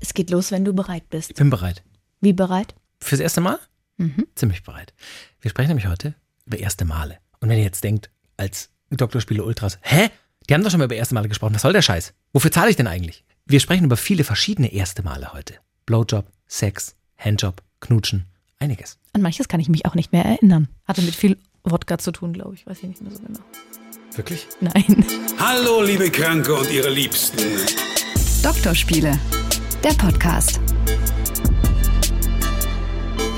Es geht los, wenn du bereit bist. Ich bin bereit. Wie bereit? Fürs erste Mal? Ziemlich bereit. Wir sprechen nämlich heute über erste Male. Und wenn ihr jetzt denkt, als Doktorspiele Ultras, hä? Die haben doch schon mal über erste Male gesprochen. Was soll der Scheiß? Wofür zahle ich denn eigentlich? Wir sprechen über viele verschiedene erste Male heute. Blowjob, Sex, Handjob, Knutschen, einiges. An manches kann ich mich auch nicht mehr erinnern. Hatte mit viel Wodka zu tun, glaube ich. Weiß ich nicht mehr so genau. Wirklich? Nein. Hallo, liebe Kranke und ihre Liebsten. Doktorspiele, der Podcast.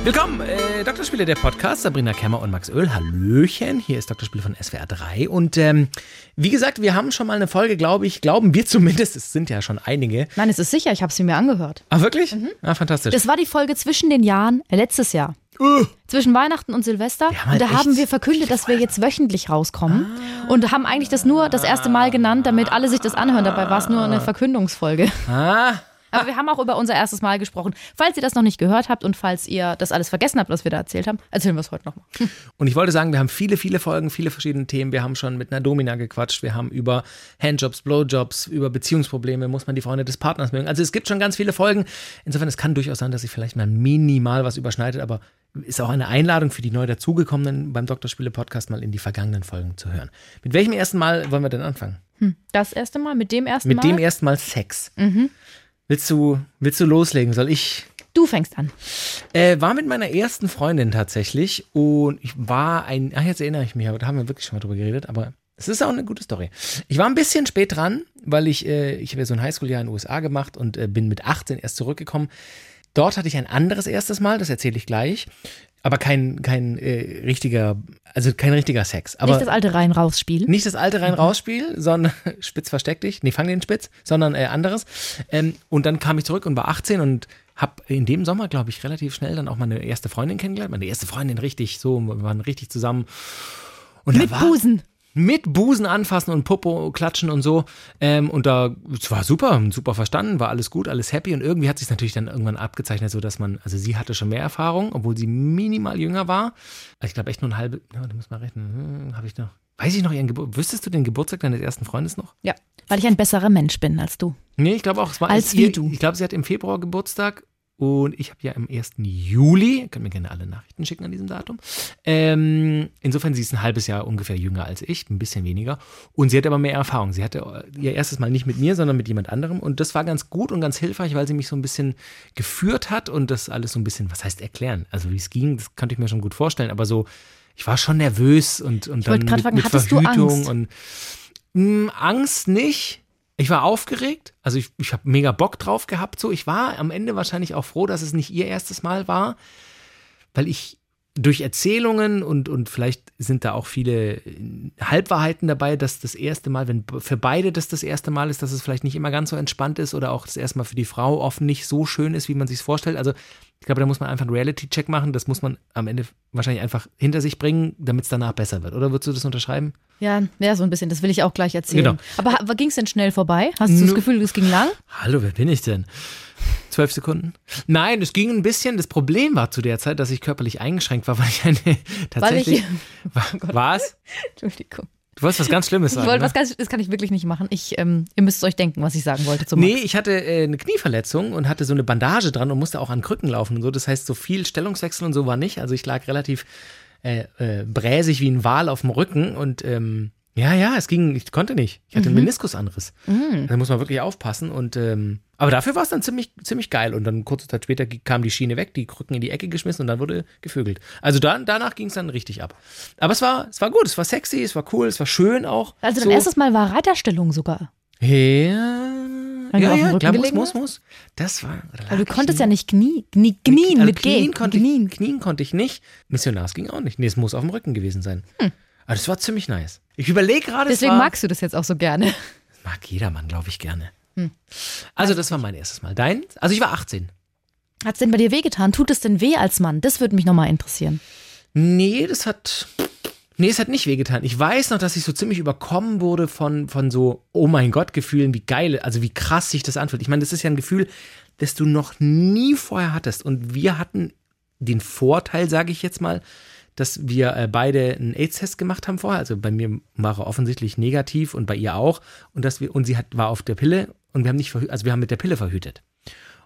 Willkommen, äh, Doktorspiele, der Podcast. Sabrina Kemmer und Max Öl. Hallöchen. Hier ist Doktorspiele von SWR 3. Und ähm, wie gesagt, wir haben schon mal eine Folge, glaube ich, glauben wir zumindest, es sind ja schon einige. Nein, es ist sicher, ich habe sie mir angehört. Ah, wirklich? Ah, fantastisch. Das war die Folge zwischen den Jahren, äh, letztes Jahr. Zwischen Weihnachten und Silvester. Halt und da haben wir verkündet, dass wir jetzt wöchentlich rauskommen. Und haben eigentlich das nur das erste Mal genannt, damit alle sich das anhören. Dabei war es nur eine Verkündungsfolge. ah, Aber wir haben auch über unser erstes Mal gesprochen. Falls ihr das noch nicht gehört habt und falls ihr das alles vergessen habt, was wir da erzählt haben, erzählen wir es heute nochmal. Und ich wollte sagen, wir haben viele, viele Folgen, viele verschiedene Themen. Wir haben schon mit einer Domina gequatscht. Wir haben über Handjobs, Blowjobs, über Beziehungsprobleme, muss man die Freunde des Partners mögen. Also es gibt schon ganz viele Folgen. Insofern, es kann durchaus sein, dass sich vielleicht mal minimal was überschneidet, aber ist auch eine Einladung für die neu dazugekommenen beim Doktorspiele-Podcast mal in die vergangenen Folgen zu hören. Mit welchem ersten Mal wollen wir denn anfangen? Das erste Mal, mit dem ersten Mit Mal. dem ersten Mal Sex. Willst du, willst du loslegen? Soll ich du fängst an. Äh, war mit meiner ersten Freundin tatsächlich und ich war ein, ach jetzt erinnere ich mich, aber da haben wir wirklich schon mal drüber geredet, aber es ist auch eine gute Story. Ich war ein bisschen spät dran, weil ich, äh, ich habe ja so ein Highschool-Jahr in den USA gemacht und äh, bin mit 18 erst zurückgekommen. Dort hatte ich ein anderes erstes Mal, das erzähle ich gleich, aber kein, kein äh, richtiger, also kein richtiger Sex. Aber Nicht das alte Rein-Raus-Spiel. nicht das alte rein-raus-Spiel, sondern spitz versteck dich, nee, fang den Spitz, sondern äh, anderes. Ähm, und dann kam ich zurück und war 18 und habe in dem Sommer, glaube ich, relativ schnell dann auch meine erste Freundin kennengelernt. Meine erste Freundin richtig so, wir waren richtig zusammen. Und Mit war, Busen. Mit Busen anfassen und Popo klatschen und so. Ähm, und da, es war super, super verstanden, war alles gut, alles happy. Und irgendwie hat sich natürlich dann irgendwann abgezeichnet, so dass man, also sie hatte schon mehr Erfahrung, obwohl sie minimal jünger war. Also ich glaube echt nur ein halbe, ja, du musst mal rechnen, hm, habe ich noch. Weiß ich noch ihren Geburtstag? Wüsstest du den Geburtstag deines ersten Freundes noch? Ja, weil ich ein besserer Mensch bin als du. Nee, ich glaube auch, es war Als ihr, wie du. Ich glaube, sie hat im Februar Geburtstag und ich habe ja am 1. Juli, könnt mir gerne alle Nachrichten schicken an diesem Datum. Ähm, insofern, sie ist ein halbes Jahr ungefähr jünger als ich, ein bisschen weniger. Und sie hat aber mehr Erfahrung. Sie hatte ihr erstes Mal nicht mit mir, sondern mit jemand anderem. Und das war ganz gut und ganz hilfreich, weil sie mich so ein bisschen geführt hat und das alles so ein bisschen, was heißt erklären? Also wie es ging, das konnte ich mir schon gut vorstellen. Aber so, ich war schon nervös und, und dann wollte grad mit, fragen, mit Verhütung und mh, Angst nicht. Ich war aufgeregt, also ich, ich habe mega Bock drauf gehabt. So, ich war am Ende wahrscheinlich auch froh, dass es nicht ihr erstes Mal war, weil ich durch Erzählungen und, und vielleicht sind da auch viele äh, Halbwahrheiten dabei, dass das erste Mal, wenn für beide das das erste Mal ist, dass es vielleicht nicht immer ganz so entspannt ist oder auch das erste Mal für die Frau oft nicht so schön ist, wie man sich vorstellt. Also ich glaube, da muss man einfach einen Reality-Check machen. Das muss man am Ende wahrscheinlich einfach hinter sich bringen, damit es danach besser wird. Oder würdest du das unterschreiben? Ja, ja, so ein bisschen. Das will ich auch gleich erzählen. Genau. Aber ging es denn schnell vorbei? Hast du das Gefühl, es ging lang? Hallo, wer bin ich denn? Zwölf Sekunden? Nein, es ging ein bisschen. Das Problem war zu der Zeit, dass ich körperlich eingeschränkt war, weil ich eine Weil tatsächlich. ich. was? Entschuldigung. Du wolltest was ganz Schlimmes Ich sagen. wollte ne? was ganz, das kann ich wirklich nicht machen. Ich, ähm, ihr müsst euch denken, was ich sagen wollte zum Nee, Max. ich hatte äh, eine Knieverletzung und hatte so eine Bandage dran und musste auch an Krücken laufen und so. Das heißt, so viel Stellungswechsel und so war nicht. Also ich lag relativ äh, äh, bräsig wie ein Wal auf dem Rücken und ähm, ja, ja, es ging, ich konnte nicht. Ich hatte einen Meniskusanriss. Da muss man wirklich aufpassen und ähm, aber dafür war es dann ziemlich, ziemlich geil. Und dann kurze Zeit später kam die Schiene weg, die Krücken in die Ecke geschmissen und dann wurde gevögelt. Also dann, danach ging es dann richtig ab. Aber es war, es war gut, es war sexy, es war cool, es war schön auch. Also dein so. erstes Mal war Reiterstellung sogar. Ja, du ja, ja, klar, muss, muss, muss. Das war. Weil du konntest ja nicht knie, knie, knien also mit G. knien konnte knien. Ich, knien konnte ich nicht. Missionars ging auch nicht. Nee, es muss auf dem Rücken gewesen sein. Aber das war ziemlich nice. Ich überlege gerade, es Hm. Deswegen war, magst du das jetzt auch so gerne. mag jedermann, glaube ich, gerne. Hm. Also das war mein erstes Mal. Dein? Also ich war 18. Hat es denn bei dir wehgetan? Tut es denn weh als Mann? Das würde mich nochmal interessieren. Nee, das hat. Nee, es hat nicht wehgetan. Ich weiß noch, dass ich so ziemlich überkommen wurde von, von so, oh mein Gott, Gefühlen, wie geil, also wie krass sich das anfühlt. Ich meine, das ist ja ein Gefühl, das du noch nie vorher hattest. Und wir hatten den Vorteil, sage ich jetzt mal, dass wir äh, beide einen AIDS-Test gemacht haben vorher. Also bei mir war er offensichtlich negativ und bei ihr auch. Und dass wir, und sie hat, war auf der Pille und wir haben nicht also wir haben mit der Pille verhütet.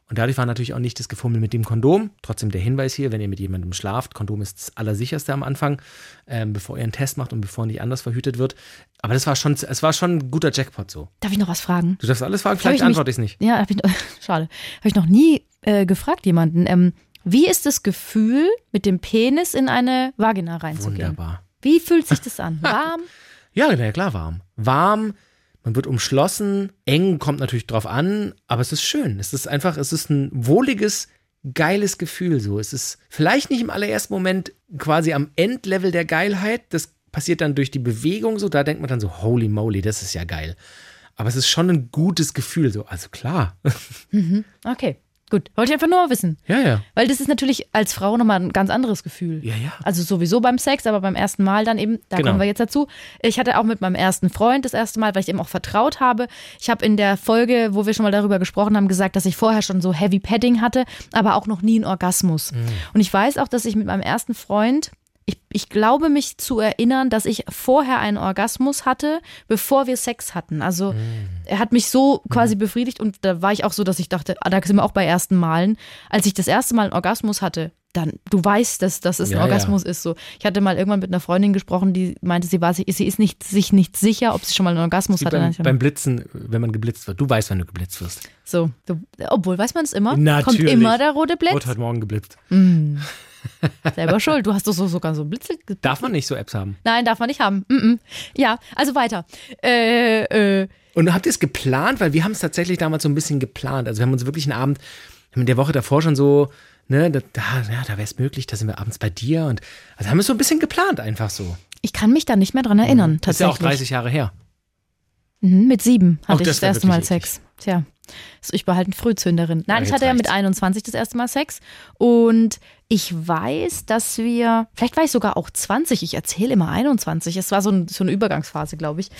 Und dadurch war natürlich auch nicht das Gefummel mit dem Kondom. Trotzdem der Hinweis hier, wenn ihr mit jemandem schlaft, Kondom ist das Allersicherste am Anfang, ähm, bevor ihr einen Test macht und bevor nicht anders verhütet wird. Aber das war schon, es war schon ein guter Jackpot so. Darf ich noch was fragen? Du darfst alles fragen, vielleicht ich antworte ich es nicht. Ja, hab ich, schade. Habe ich noch nie äh, gefragt jemanden. Ähm, wie ist das Gefühl, mit dem Penis in eine Vagina reinzugehen? Wunderbar. Wie fühlt sich das an? Warm? Ja, klar, warm. Warm, man wird umschlossen, eng kommt natürlich drauf an, aber es ist schön. Es ist einfach, es ist ein wohliges, geiles Gefühl so. Es ist vielleicht nicht im allerersten Moment quasi am Endlevel der Geilheit, das passiert dann durch die Bewegung so, da denkt man dann so, holy moly, das ist ja geil. Aber es ist schon ein gutes Gefühl so, also klar. Okay, gut. Wollte ich einfach nur mal wissen. ja, ja. Weil das ist natürlich als Frau nochmal ein ganz anderes Gefühl. Ja, ja. Also sowieso beim Sex, aber beim ersten Mal dann eben, da Genau. kommen wir jetzt dazu. Ich hatte auch mit meinem ersten Freund das erste Mal, weil ich ihm auch vertraut habe. Ich habe in der Folge, wo wir schon mal darüber gesprochen haben, gesagt, dass ich vorher schon so Heavy Padding hatte, aber auch noch nie einen Orgasmus. Und ich weiß auch, dass ich mit meinem ersten Freund, ich, ich glaube mich zu erinnern, dass ich vorher einen Orgasmus hatte, bevor wir Sex hatten. Also er hat mich so quasi befriedigt und da war ich auch so, dass ich dachte, ah, da sind wir auch bei ersten Malen. Als ich das erste Mal einen Orgasmus hatte, dann, du weißt, dass, dass es ein Ja, ja. Orgasmus ist so. Ich hatte mal irgendwann mit einer Freundin gesprochen, die meinte, sie war sich, sie ist nicht, sich nicht sicher, ob sie schon mal einen Orgasmus hatte. beim, beim Blitzen, wenn man geblitzt wird. Du weißt, wenn du geblitzt wirst. so, du, obwohl, weiß man es immer? Natürlich. Kommt immer der rote Wurde Blitz? heute Morgen geblitzt. Selber schuld. Du hast doch so, sogar so Blitze. Darf man nicht so Apps haben? Nein, darf man nicht haben. Mm -mm. Ja, also weiter. Äh, äh, Und habt ihr es geplant? Weil wir haben es tatsächlich damals so ein bisschen geplant. Also wir haben uns wirklich einen Abend, wir haben in der Woche davor schon so, ne, da, da, ja, da wäre es möglich, da sind wir abends bei dir und also haben wir es so ein bisschen geplant einfach so. ich kann mich da nicht mehr dran erinnern, Mhm. Ist ja tatsächlich. auch 30 Jahre her. Mhm, mit sieben Auch hatte ich das das erste Mal Sex. Tja, ich war halt eine Frühzünderin. Nein, Ja, ich hatte ja mit reicht's. 21 das erste Mal Sex. Und ich weiß, dass wir, vielleicht war ich sogar auch 20, ich erzähle immer 21. Es war so, ein, so eine Übergangsphase, glaube ich.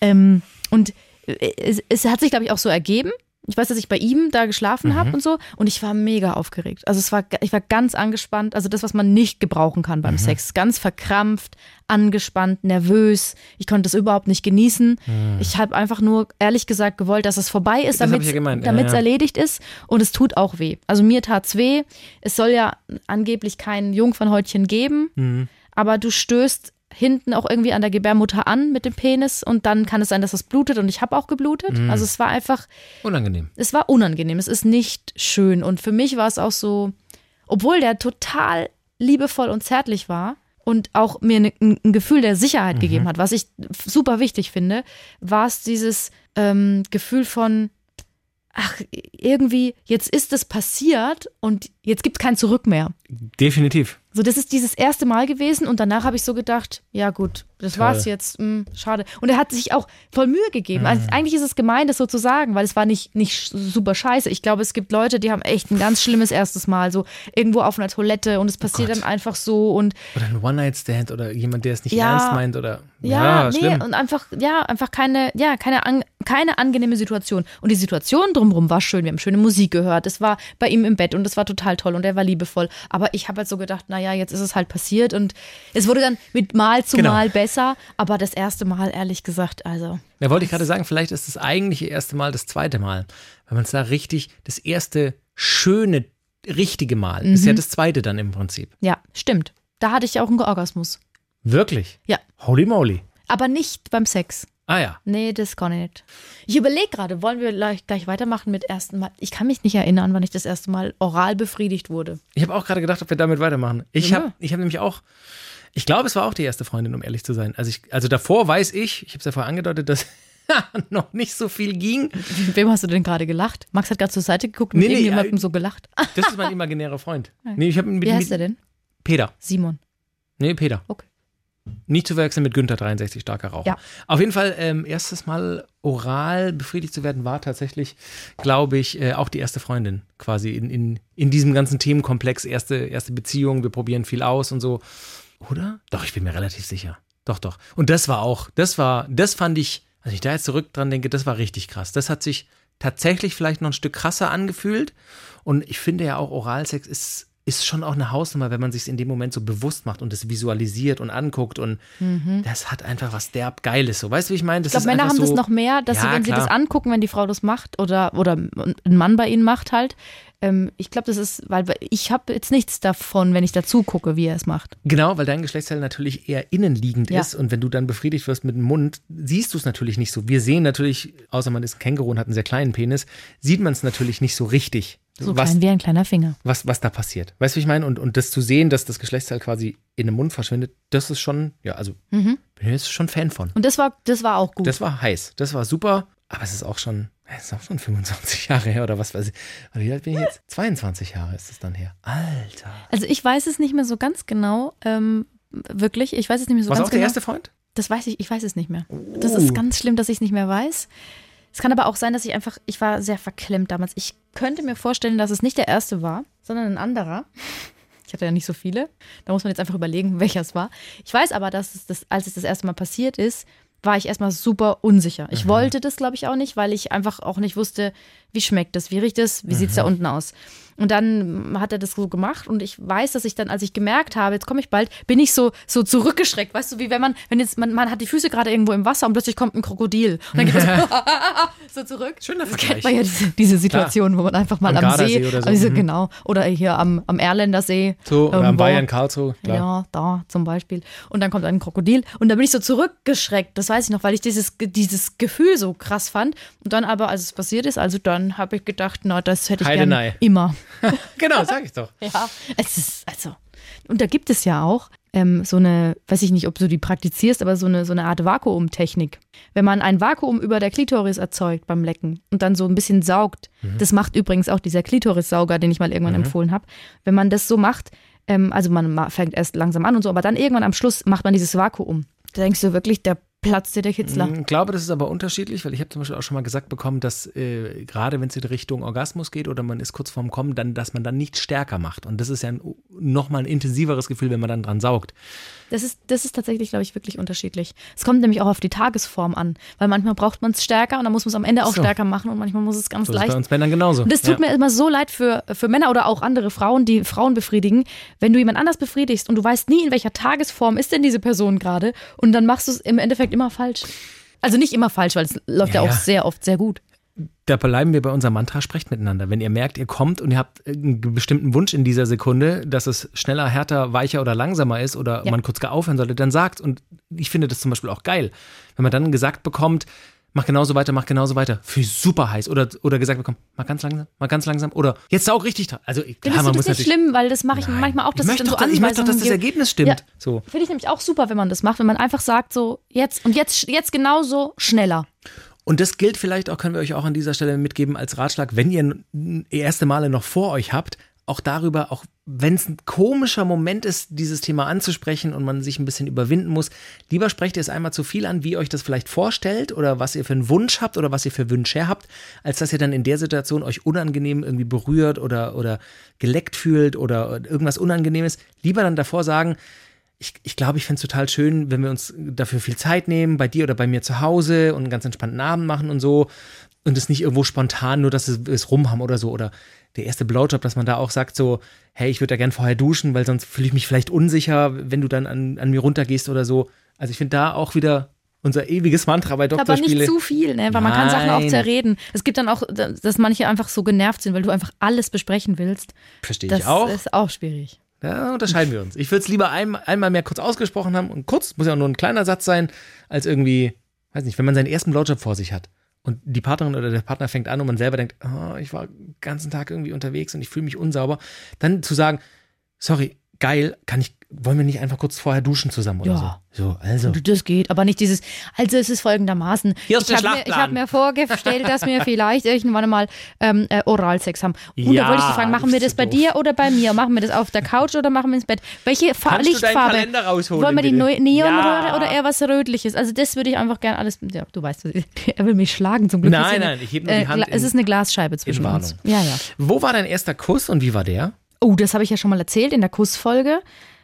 Ähm, und äh, es, es hat sich, glaube ich, auch so ergeben. Ich weiß, dass ich bei ihm da geschlafen Mhm. habe und so. Und ich war mega aufgeregt. Also es war, ich war ganz angespannt. Also das, was man nicht gebrauchen kann Mhm. beim Sex. Ganz verkrampft, angespannt, nervös. Ich konnte es überhaupt nicht genießen. Ich habe einfach nur, ehrlich gesagt, gewollt, dass es vorbei ist, Mhm. Damit ich ja. Ja, es ja. erledigt ist. Und es tut auch weh. Also mir tat's weh. Es soll ja angeblich kein Jungfernhäutchen geben. Mhm. Aber du stößt hinten auch irgendwie an der Gebärmutter an mit dem Penis und dann kann es sein, dass es blutet und ich habe auch geblutet. Mhm. Also es war einfach, Unangenehm. es war unangenehm, es ist nicht schön und für mich war es auch so, obwohl der total liebevoll und zärtlich war und auch mir ne- ein, Gefühl der Sicherheit gegeben hat, was ich super wichtig finde, war es dieses ähm, Gefühl von, ach, irgendwie, jetzt ist es passiert und jetzt gibt es kein Zurück mehr. Definitiv. So, das ist dieses erste Mal gewesen und danach habe ich so gedacht, ja gut, das Toll. war's jetzt, hm, schade. Und er hat sich auch voll Mühe gegeben. Also, eigentlich ist es gemein, das so zu sagen, weil es war nicht, nicht super scheiße. Ich glaube, es gibt Leute, die haben echt ein ganz schlimmes erstes Mal, so irgendwo auf einer Toilette und es passiert Gott. dann einfach so und Oder ein One-Night-Stand oder jemand, der es nicht Ja. ernst meint oder ja, nee, schlimm. und einfach, ja, einfach keine, ja, keine, an, keine angenehme Situation. Und die Situation drumherum war schön. Wir haben schöne Musik gehört. Es war bei ihm im Bett und es war total toll und er war liebevoll. Aber ich habe halt so gedacht, naja, jetzt ist es halt passiert und es wurde dann mit Mal zu Genau. Mal besser. Aber das erste Mal, ehrlich gesagt, also. Da wollte ich gerade sagen, vielleicht ist das eigentliche erste Mal das zweite Mal. Wenn man es da richtig, das erste schöne, richtige Mal ist ja Mhm. das zweite dann im Prinzip. Ja, stimmt. Da hatte ich auch einen Orgasmus. Wirklich? Ja. Holy moly. Aber nicht beim Sex. Ah ja. Nee, das kann ich nicht. Ich überlege gerade, wollen wir gleich, gleich weitermachen mit ersten Mal. Ich kann mich nicht erinnern, wann ich das erste Mal oral befriedigt wurde. Ich habe auch gerade gedacht, ob wir damit weitermachen. Ich Ja. habe ich hab nämlich auch, ich glaube, es war auch die erste Freundin, um ehrlich zu sein. Also, ich, also davor weiß ich, ich habe es ja vorher angedeutet, dass noch nicht so viel ging. Mit wem hast du denn gerade gelacht? Max hat gerade zur Seite geguckt und Nee, mit nee, irgendjemandem äh, so gelacht. Das ist mein imaginärer Freund. Nee, ich mit, Wie heißt mit er denn? Peter. Simon. Nee, Peter. Okay. Nicht zu verwechseln mit Günther 63, starker Raucher. Ja. Auf jeden Fall, ähm, erstes Mal oral befriedigt zu werden, war tatsächlich, glaube ich, äh, auch die erste Freundin quasi in, in, in diesem ganzen Themenkomplex. Erste, erste Beziehung, wir probieren viel aus und so. Oder? Doch, ich bin mir relativ sicher. Doch, doch. Und das war auch, das war, das fand ich, als ich da jetzt zurück dran denke, das war richtig krass. Das hat sich tatsächlich vielleicht noch ein Stück krasser angefühlt. Und ich finde ja auch, Oralsex ist ist schon auch eine Hausnummer, wenn man sich in dem Moment so bewusst macht und es visualisiert und anguckt und das hat einfach was derb Geiles. So, weißt du, wie ich meine? Das Ich glaube, Männer haben so, das noch mehr, dass sie, Ja, wenn sie das klar. angucken, wenn die Frau das macht oder, oder ein Mann bei ihnen macht halt. Ähm, ich glaube, das ist, weil ich habe jetzt nichts davon, wenn ich dazu gucke, wie er es macht. Genau, weil dein Geschlechtsteil natürlich eher innenliegend Ja. ist und wenn du dann befriedigt wirst mit dem Mund, siehst du es natürlich nicht so. Wir sehen natürlich, außer man ist ein Känguru und hat einen sehr kleinen Penis, sieht man es natürlich nicht so richtig, So was, klein wie ein kleiner Finger. was, was da passiert. Weißt du, wie ich meine? Und, und das zu sehen, dass das Geschlechtsteil quasi in den Mund verschwindet, das ist schon, ja, also bin ich jetzt schon Fan von. Und das war, das war auch gut. Das war heiß, das war super, aber es ist auch schon, es ist auch schon 25 Jahre her oder was weiß ich. Oder wie alt bin ich jetzt? 22 Jahre ist es dann her. Alter. also ich weiß es nicht mehr so ganz genau, ähm, wirklich. Ich weiß es nicht mehr so Was ganz auch der genau. erste Freund? Das weiß ich, ich weiß es nicht mehr. Das Oh. ist ganz schlimm, dass ich es nicht mehr weiß. Es kann aber auch sein, dass ich einfach, ich war sehr verklemmt damals. Ich könnte mir vorstellen, dass es nicht der erste war, sondern ein anderer. Ich hatte ja nicht so viele. Da muss man jetzt einfach überlegen, welcher es war. Ich weiß aber, dass es das, als es das erste Mal passiert ist, war ich erstmal super unsicher. Ich wollte das, glaube ich, auch nicht, weil ich einfach auch nicht wusste, wie schmeckt das, wie riecht es, wie sieht es da unten aus. Und dann hat er das so gemacht und ich weiß, dass ich dann, als ich gemerkt habe, jetzt komme ich bald, bin ich so, so zurückgeschreckt, weißt du, wie wenn man, wenn jetzt, man, man hat die Füße gerade irgendwo im Wasser und plötzlich kommt ein Krokodil und dann geht es so zurück. Schöner Das Vergleich. kennt man ja diese, diese Situation, wo man einfach mal Am am, See, oder so. also Mhm. genau, oder hier am, am Erländer See. So, oder am. Bayern Karlsruhe, klar. Ja, da zum Beispiel. Und dann kommt ein Krokodil und da bin ich so zurückgeschreckt, das weiß ich noch, weil ich dieses, dieses Gefühl so krass fand. Und dann aber, als es passiert ist, also dann habe ich gedacht, na, das hätte ich gerne immer. Genau, sag ich doch. Ja, es ist, also, und da gibt es ja auch ähm, so eine, weiß ich nicht, ob du die praktizierst, aber so eine, so eine Art Vakuumtechnik. Wenn man ein Vakuum über der Klitoris erzeugt beim Lecken und dann so ein bisschen saugt, das macht übrigens auch dieser Klitorissauger, den ich mal irgendwann empfohlen habe. Wenn man das so macht, ähm, also man ma- fängt erst langsam an und so, aber dann irgendwann am Schluss macht man dieses Vakuum. Da denkst du wirklich, da platzt dir der Kitzler. Ich glaube, das ist aber unterschiedlich, weil ich habe zum Beispiel auch schon mal gesagt bekommen, dass äh, gerade wenn es in Richtung Orgasmus geht oder man ist kurz vorm Kommen, dann, dass man dann nicht stärker macht. Und das ist ja ein, nochmal ein intensiveres Gefühl, wenn man dann dran saugt. Das ist, das ist tatsächlich, glaube ich, wirklich unterschiedlich. Es kommt nämlich auch auf die Tagesform an, weil manchmal braucht man es stärker und dann muss man es am Ende auch So. stärker machen und manchmal muss es ganz So ist leicht. bei uns Männern genauso. Und das tut ja. mir immer so leid für, für Männer oder auch andere Frauen, die Frauen befriedigen, wenn du jemand anders befriedigst und du weißt nie, in welcher Tagesform ist denn diese Person gerade und dann machst du es im Endeffekt immer falsch. Also nicht immer falsch, weil es läuft ja, Ja, auch sehr oft sehr gut. Da bleiben wir bei unserem Mantra, sprecht miteinander. Wenn ihr merkt, ihr kommt und ihr habt einen bestimmten Wunsch in dieser Sekunde, dass es schneller, härter, weicher oder langsamer ist oder Ja. man kurz gar aufhören sollte, dann sagt. Und ich finde das zum Beispiel auch geil. Wenn man dann gesagt bekommt, mach genauso weiter, mach genauso weiter, für super heiß. Oder, oder gesagt bekommt, mach ganz langsam, mach ganz langsam. Oder jetzt saug richtig dran. Also klar, Findest man du muss das nicht natürlich. schlimm, weil das mache ich Nein. manchmal auch, dass ich möchte dann so doch, ich möchte doch, dass das. Ergebnis stimmt. Ja. So. Finde ich nämlich auch super, wenn man das macht, wenn man einfach sagt so, jetzt und jetzt, jetzt genauso schneller. Und das gilt vielleicht auch, können wir euch auch an dieser Stelle mitgeben als Ratschlag, wenn ihr erste Male noch vor euch habt, auch darüber, auch wenn es ein komischer Moment ist, dieses Thema anzusprechen und man sich ein bisschen überwinden muss, lieber sprecht ihr es einmal zu viel an, wie ihr euch das vielleicht vorstellt oder was ihr für einen Wunsch habt oder was ihr für Wünsche habt, als dass ihr dann in der Situation euch unangenehm irgendwie berührt oder, oder geleckt fühlt oder irgendwas Unangenehmes. Lieber dann davor sagen, ich, ich glaube, ich fände es total schön, wenn wir uns dafür viel Zeit nehmen, bei dir oder bei mir zu Hause und einen ganz entspannten Abend machen und so. Und es nicht irgendwo spontan, nur dass wir es rum haben oder so. Oder der erste Blowjob, dass man da auch sagt so, hey, ich würde da gern vorher duschen, weil sonst fühle ich mich vielleicht unsicher, wenn du dann an, an mir runtergehst oder so. Also ich finde da auch wieder unser ewiges Mantra bei Aber Doktorspiele. nicht zu viel, ne? weil man kann Sachen auch Nein. zerreden. Es gibt dann auch, dass manche einfach so genervt sind, weil du einfach alles besprechen willst. Verstehe Das ich auch. ist auch schwierig. Da unterscheiden wir uns. Ich würde es lieber ein, einmal mehr kurz ausgesprochen haben und kurz, muss ja auch nur ein kleiner Satz sein, als irgendwie, weiß nicht, wenn man seinen ersten Blowjob vor sich hat und die Partnerin oder der Partner fängt an und man selber denkt, oh, ich war den ganzen Tag irgendwie unterwegs und ich fühle mich unsauber, dann zu sagen, sorry, geil, kann ich, wollen wir nicht einfach kurz vorher duschen zusammen oder Ja. so? So, also. Das geht, aber nicht dieses, also es ist folgendermaßen. Hier ist ich habe mir, ich hab mir vorgestellt, dass wir vielleicht irgendwann mal ähm, äh, Oralsex haben. Und Ja, da wollte ich dich fragen, machen wir das bei du dir oder bei mir? Machen wir das auf der Couch oder machen wir ins Bett? Welche Fa Kannst du deinen Lichtfarbe? Kalender rausholen, Wollen wir die bitte? Neonröhre Ja. oder eher was Rötliches? Also das würde ich einfach gerne alles, ja, du weißt, er will mich schlagen zum Glück. Nein, nein, ich heb nur die äh, Hand Es in- ist eine Glasscheibe zwischen uns. Ja, ja. Wo war dein erster Kuss und wie war der? Oh, das habe ich ja schon mal erzählt in der Kussfolge.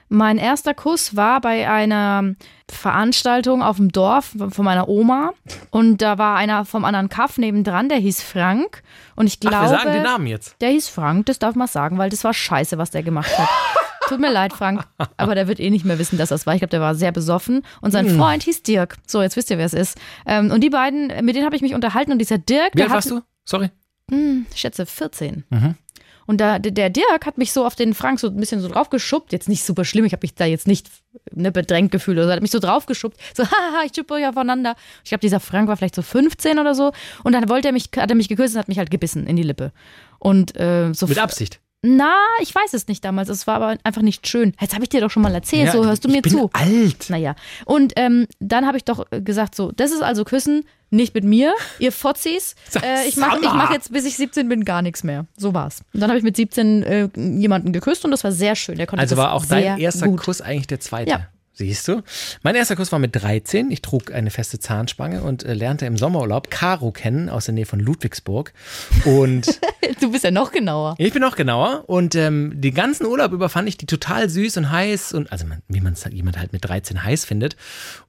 Mein erster Kuss war bei einer Veranstaltung auf dem Dorf von meiner Oma. Und da war einer vom anderen Kaff nebendran, der hieß Frank. Und ich glaube. Ach, wir sagen den Namen jetzt. Der hieß Frank, das darf man sagen, weil das war scheiße, was der gemacht hat. Tut mir leid, Frank, aber der wird eh nicht mehr wissen, dass das war. Ich glaube, der war sehr besoffen. Und sein Freund hieß Dirk. So, jetzt wisst ihr, wer es ist. Ähm, und die beiden, mit denen habe ich mich unterhalten. Und dieser Dirk, Wie alt warst du? Sorry. ich schätze 14. Und da, der Dirk hat mich so auf den Frank so ein bisschen so draufgeschubbt. Jetzt nicht super schlimm, ich habe mich da jetzt nicht ne, bedrängt gefühlt oder so. Er hat mich so draufgeschubbt. So, haha, ich schuppe euch aufeinander. Ich glaube, dieser Frank war vielleicht so 15 oder so. Und dann wollte er mich, hat er mich geküsst und hat mich halt gebissen in die Lippe. Und äh, so. Mit Absicht. Na, ich weiß es nicht damals. Es war aber einfach nicht schön. Jetzt habe ich dir doch schon mal erzählt, Ja, so hörst du ich mir bin zu. alt. Naja. Und ähm, dann habe ich doch äh, gesagt, so, das ist also Küssen, nicht mit mir, ihr Fotzis. Äh, ich mache mach jetzt, bis ich 17 bin, gar nichts mehr. So war's. Und dann habe ich mit 17 äh, jemanden geküsst und das war sehr schön. Also war auch dein erster gut. Kuss eigentlich der zweite. Ja. Siehst du? Mein erster Kuss war mit 13. Ich trug eine feste Zahnspange und äh, lernte im Sommerurlaub Caro kennen aus der Nähe von Ludwigsburg. Und Du bist ja noch genauer. ich bin noch genauer. Und ähm, den ganzen Urlaub über fand ich die total süß und heiß. Und also man, wie man es jemand halt mit 13 heiß findet.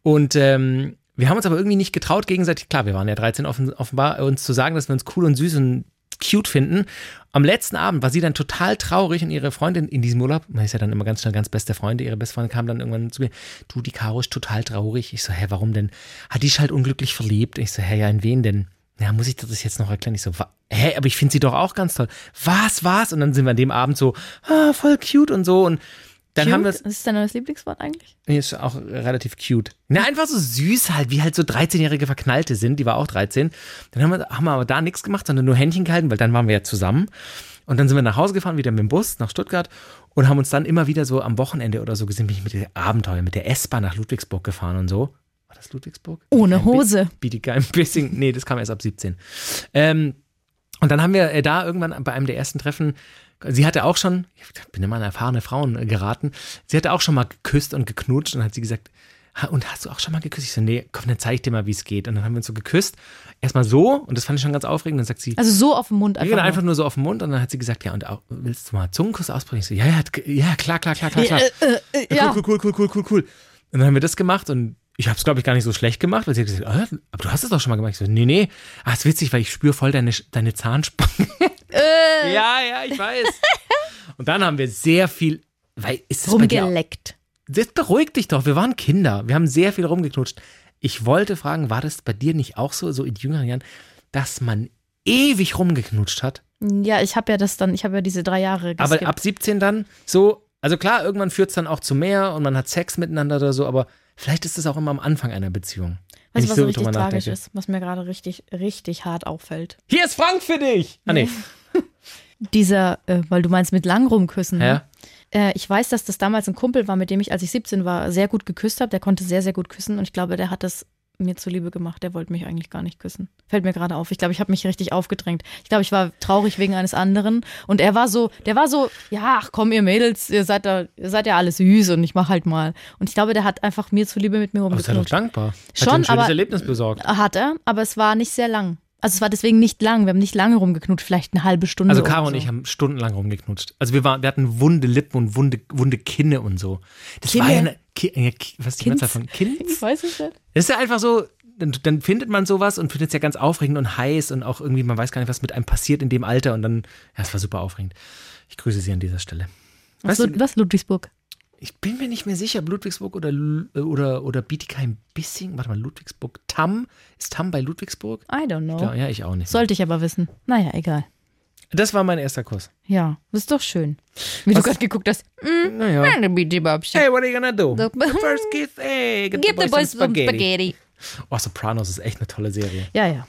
Und ähm, wir haben uns aber irgendwie nicht getraut, gegenseitig, klar, wir waren ja 13 offen, offenbar, uns zu sagen, dass wir uns cool und süß und cute finden. Am letzten Abend war sie dann total traurig und ihre Freundin in diesem Urlaub, man ist ja dann immer ganz schnell ganz beste Freunde, ihre beste Freundin kam dann irgendwann zu mir, du, die Caro ist total traurig. Ich so, hä, warum denn? Hat die sich halt unglücklich verliebt? Ich so, hä, ja, in wen denn? Ja, muss ich das jetzt noch erklären? Ich so, hä, aber ich finde sie doch auch ganz toll. Was, was? Und dann sind wir an dem Abend so, ah, voll cute und so und dann haben wir Cute? Was ist dein neues Lieblingswort eigentlich? Nee, ist auch relativ cute. Na, einfach so süß halt, wie halt so 13-jährige Verknallte sind. Die war auch 13. Dann haben wir, haben wir aber da nichts gemacht, sondern nur Händchen gehalten, weil dann waren wir ja zusammen. Und dann sind wir nach Hause gefahren, wieder mit dem Bus nach Stuttgart und haben uns dann immer wieder so am Wochenende oder so gesehen, bin ich mit der Abenteuer, mit der S-Bahn nach Ludwigsburg gefahren und so. War das Ludwigsburg? Ohne Hose. Bietigheim, Bissing. Nee, das kam erst ab 17. Ähm, und dann haben wir äh, da irgendwann bei einem der ersten Treffen, sie hatte auch schon, ich bin immer an erfahrene Frauen äh, geraten, sie hatte auch schon mal geküsst und geknutscht und hat sie gesagt, "Ha, und hast du auch schon mal geküsst? Ich so, nee, komm, dann zeig ich dir mal, wie es geht. Und dann haben wir uns so geküsst. Erstmal so, und das fand ich schon ganz aufregend. Dann sagt sie, Also so auf dem Mund ja, einfach. genau, nur. einfach nur so auf den Mund. Und dann hat sie gesagt, ja, und auch, willst du mal Zungenkuss ausprobieren? Ich so, ja, ja, ja, klar, klar, klar, klar, klar. äh, ja. Cool, cool, cool, cool, cool, cool. Und dann haben wir das gemacht und ich habe es, glaube ich, gar nicht so schlecht gemacht, weil sie hat gesagt, ah, aber du hast es doch schon mal gemacht. Ich so, nee, nee. Ah, ist witzig, weil ich spüre voll deine, deine Zahnspange. Äh. ja, ja, ich weiß. und dann haben wir sehr viel, weil ist das Rumgeleckt. Das beruhigt dich doch, wir waren Kinder, wir haben sehr viel rumgeknutscht. Ich wollte fragen, war das bei dir nicht auch so, so in jüngeren Jahren, dass man ewig rumgeknutscht hat? Ja, ich habe ja das dann, ich habe ja diese drei Jahre Aber geskippt. ab 17 dann so, also klar, irgendwann führt es dann auch zu mehr und man hat Sex miteinander oder so, aber vielleicht ist es auch immer am Anfang einer Beziehung. Weißt ich du, was so richtig tragisch ist, was mir gerade richtig, richtig hart auffällt? Hier ist Frank für dich! Ah, nee. Dieser, äh, weil du meinst mit lang rumküssen. Ja. Ne? Äh, ich weiß, dass das damals ein Kumpel war, mit dem ich, als ich 17 war, sehr gut geküsst habe. Der konnte sehr, sehr gut küssen und ich glaube, der hat das mir zuliebe gemacht. Der wollte mich eigentlich gar nicht küssen. Fällt mir gerade auf. Ich glaube, ich habe mich richtig aufgedrängt. Ich glaube, ich war traurig wegen eines anderen und er war so, der war so, ja, ach komm, ihr Mädels, ihr seid da, ihr seid ja alle süß und ich mach halt mal. Und ich glaube, der hat einfach mir zuliebe mit mir Aber sei doch rumgeknutscht. dankbar. Hat Schon, ein schönes aber- Erlebnis besorgt. Hat er, aber es war nicht sehr lang. Also es war deswegen nicht lang. Wir haben nicht lange rumgeknutscht, vielleicht eine halbe Stunde. Also Caro und so. ich haben stundenlang rumgeknutscht. Also wir, waren, wir hatten wunde Lippen und wunde, wunde Kinne und so. Das war Kinne? ja eine, Ki, ja, Ki, was ist die? Mehrzahl von Kind? Ich weiß es nicht. Das ist ja einfach so, dann, dann findet man sowas und findet es ja ganz aufregend und heiß und auch irgendwie, man weiß gar nicht, was mit einem passiert in dem Alter und dann, ja, es war super aufregend. Ich grüße Sie an dieser Stelle. Was, Weißt du, was Ludwigsburg? Ich bin mir nicht mehr sicher, ob Ludwigsburg oder, Lu- oder, oder Bietigheim-Bissing, warte mal, Ludwigsburg, Tamm, ist Tamm bei Ludwigsburg? I don't know. Ja, ja, ich auch nicht. Sollte ich aber wissen. Naja, egal. Das war mein erster Kuss. Ja, das ist doch schön. Wie Was- du gerade geguckt hast. Mm, Naja. Hey, what are you gonna do? The first kiss, hey, get Gib the the boys boys some some spaghetti. Spaghetti. Oh, Sopranos ist echt eine tolle Serie. Ja, ja.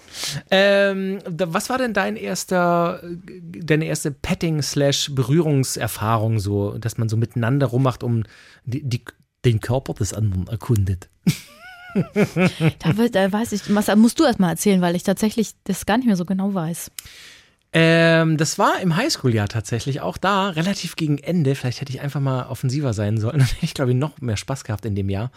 Ähm, da, was war denn dein erster, deine erste Petting-slash-Berührungserfahrung so, dass man so miteinander rummacht, um die, die, den Körper des anderen erkundet? Da, da weiß ich, was musst du erst mal erzählen, weil ich tatsächlich das gar nicht mehr so genau weiß. Ähm, das war im Highschool-Jahr tatsächlich auch da, relativ gegen Ende. Vielleicht hätte ich einfach mal offensiver sein sollen. Dann hätte ich, glaube ich, noch mehr Spaß gehabt in dem Jahr.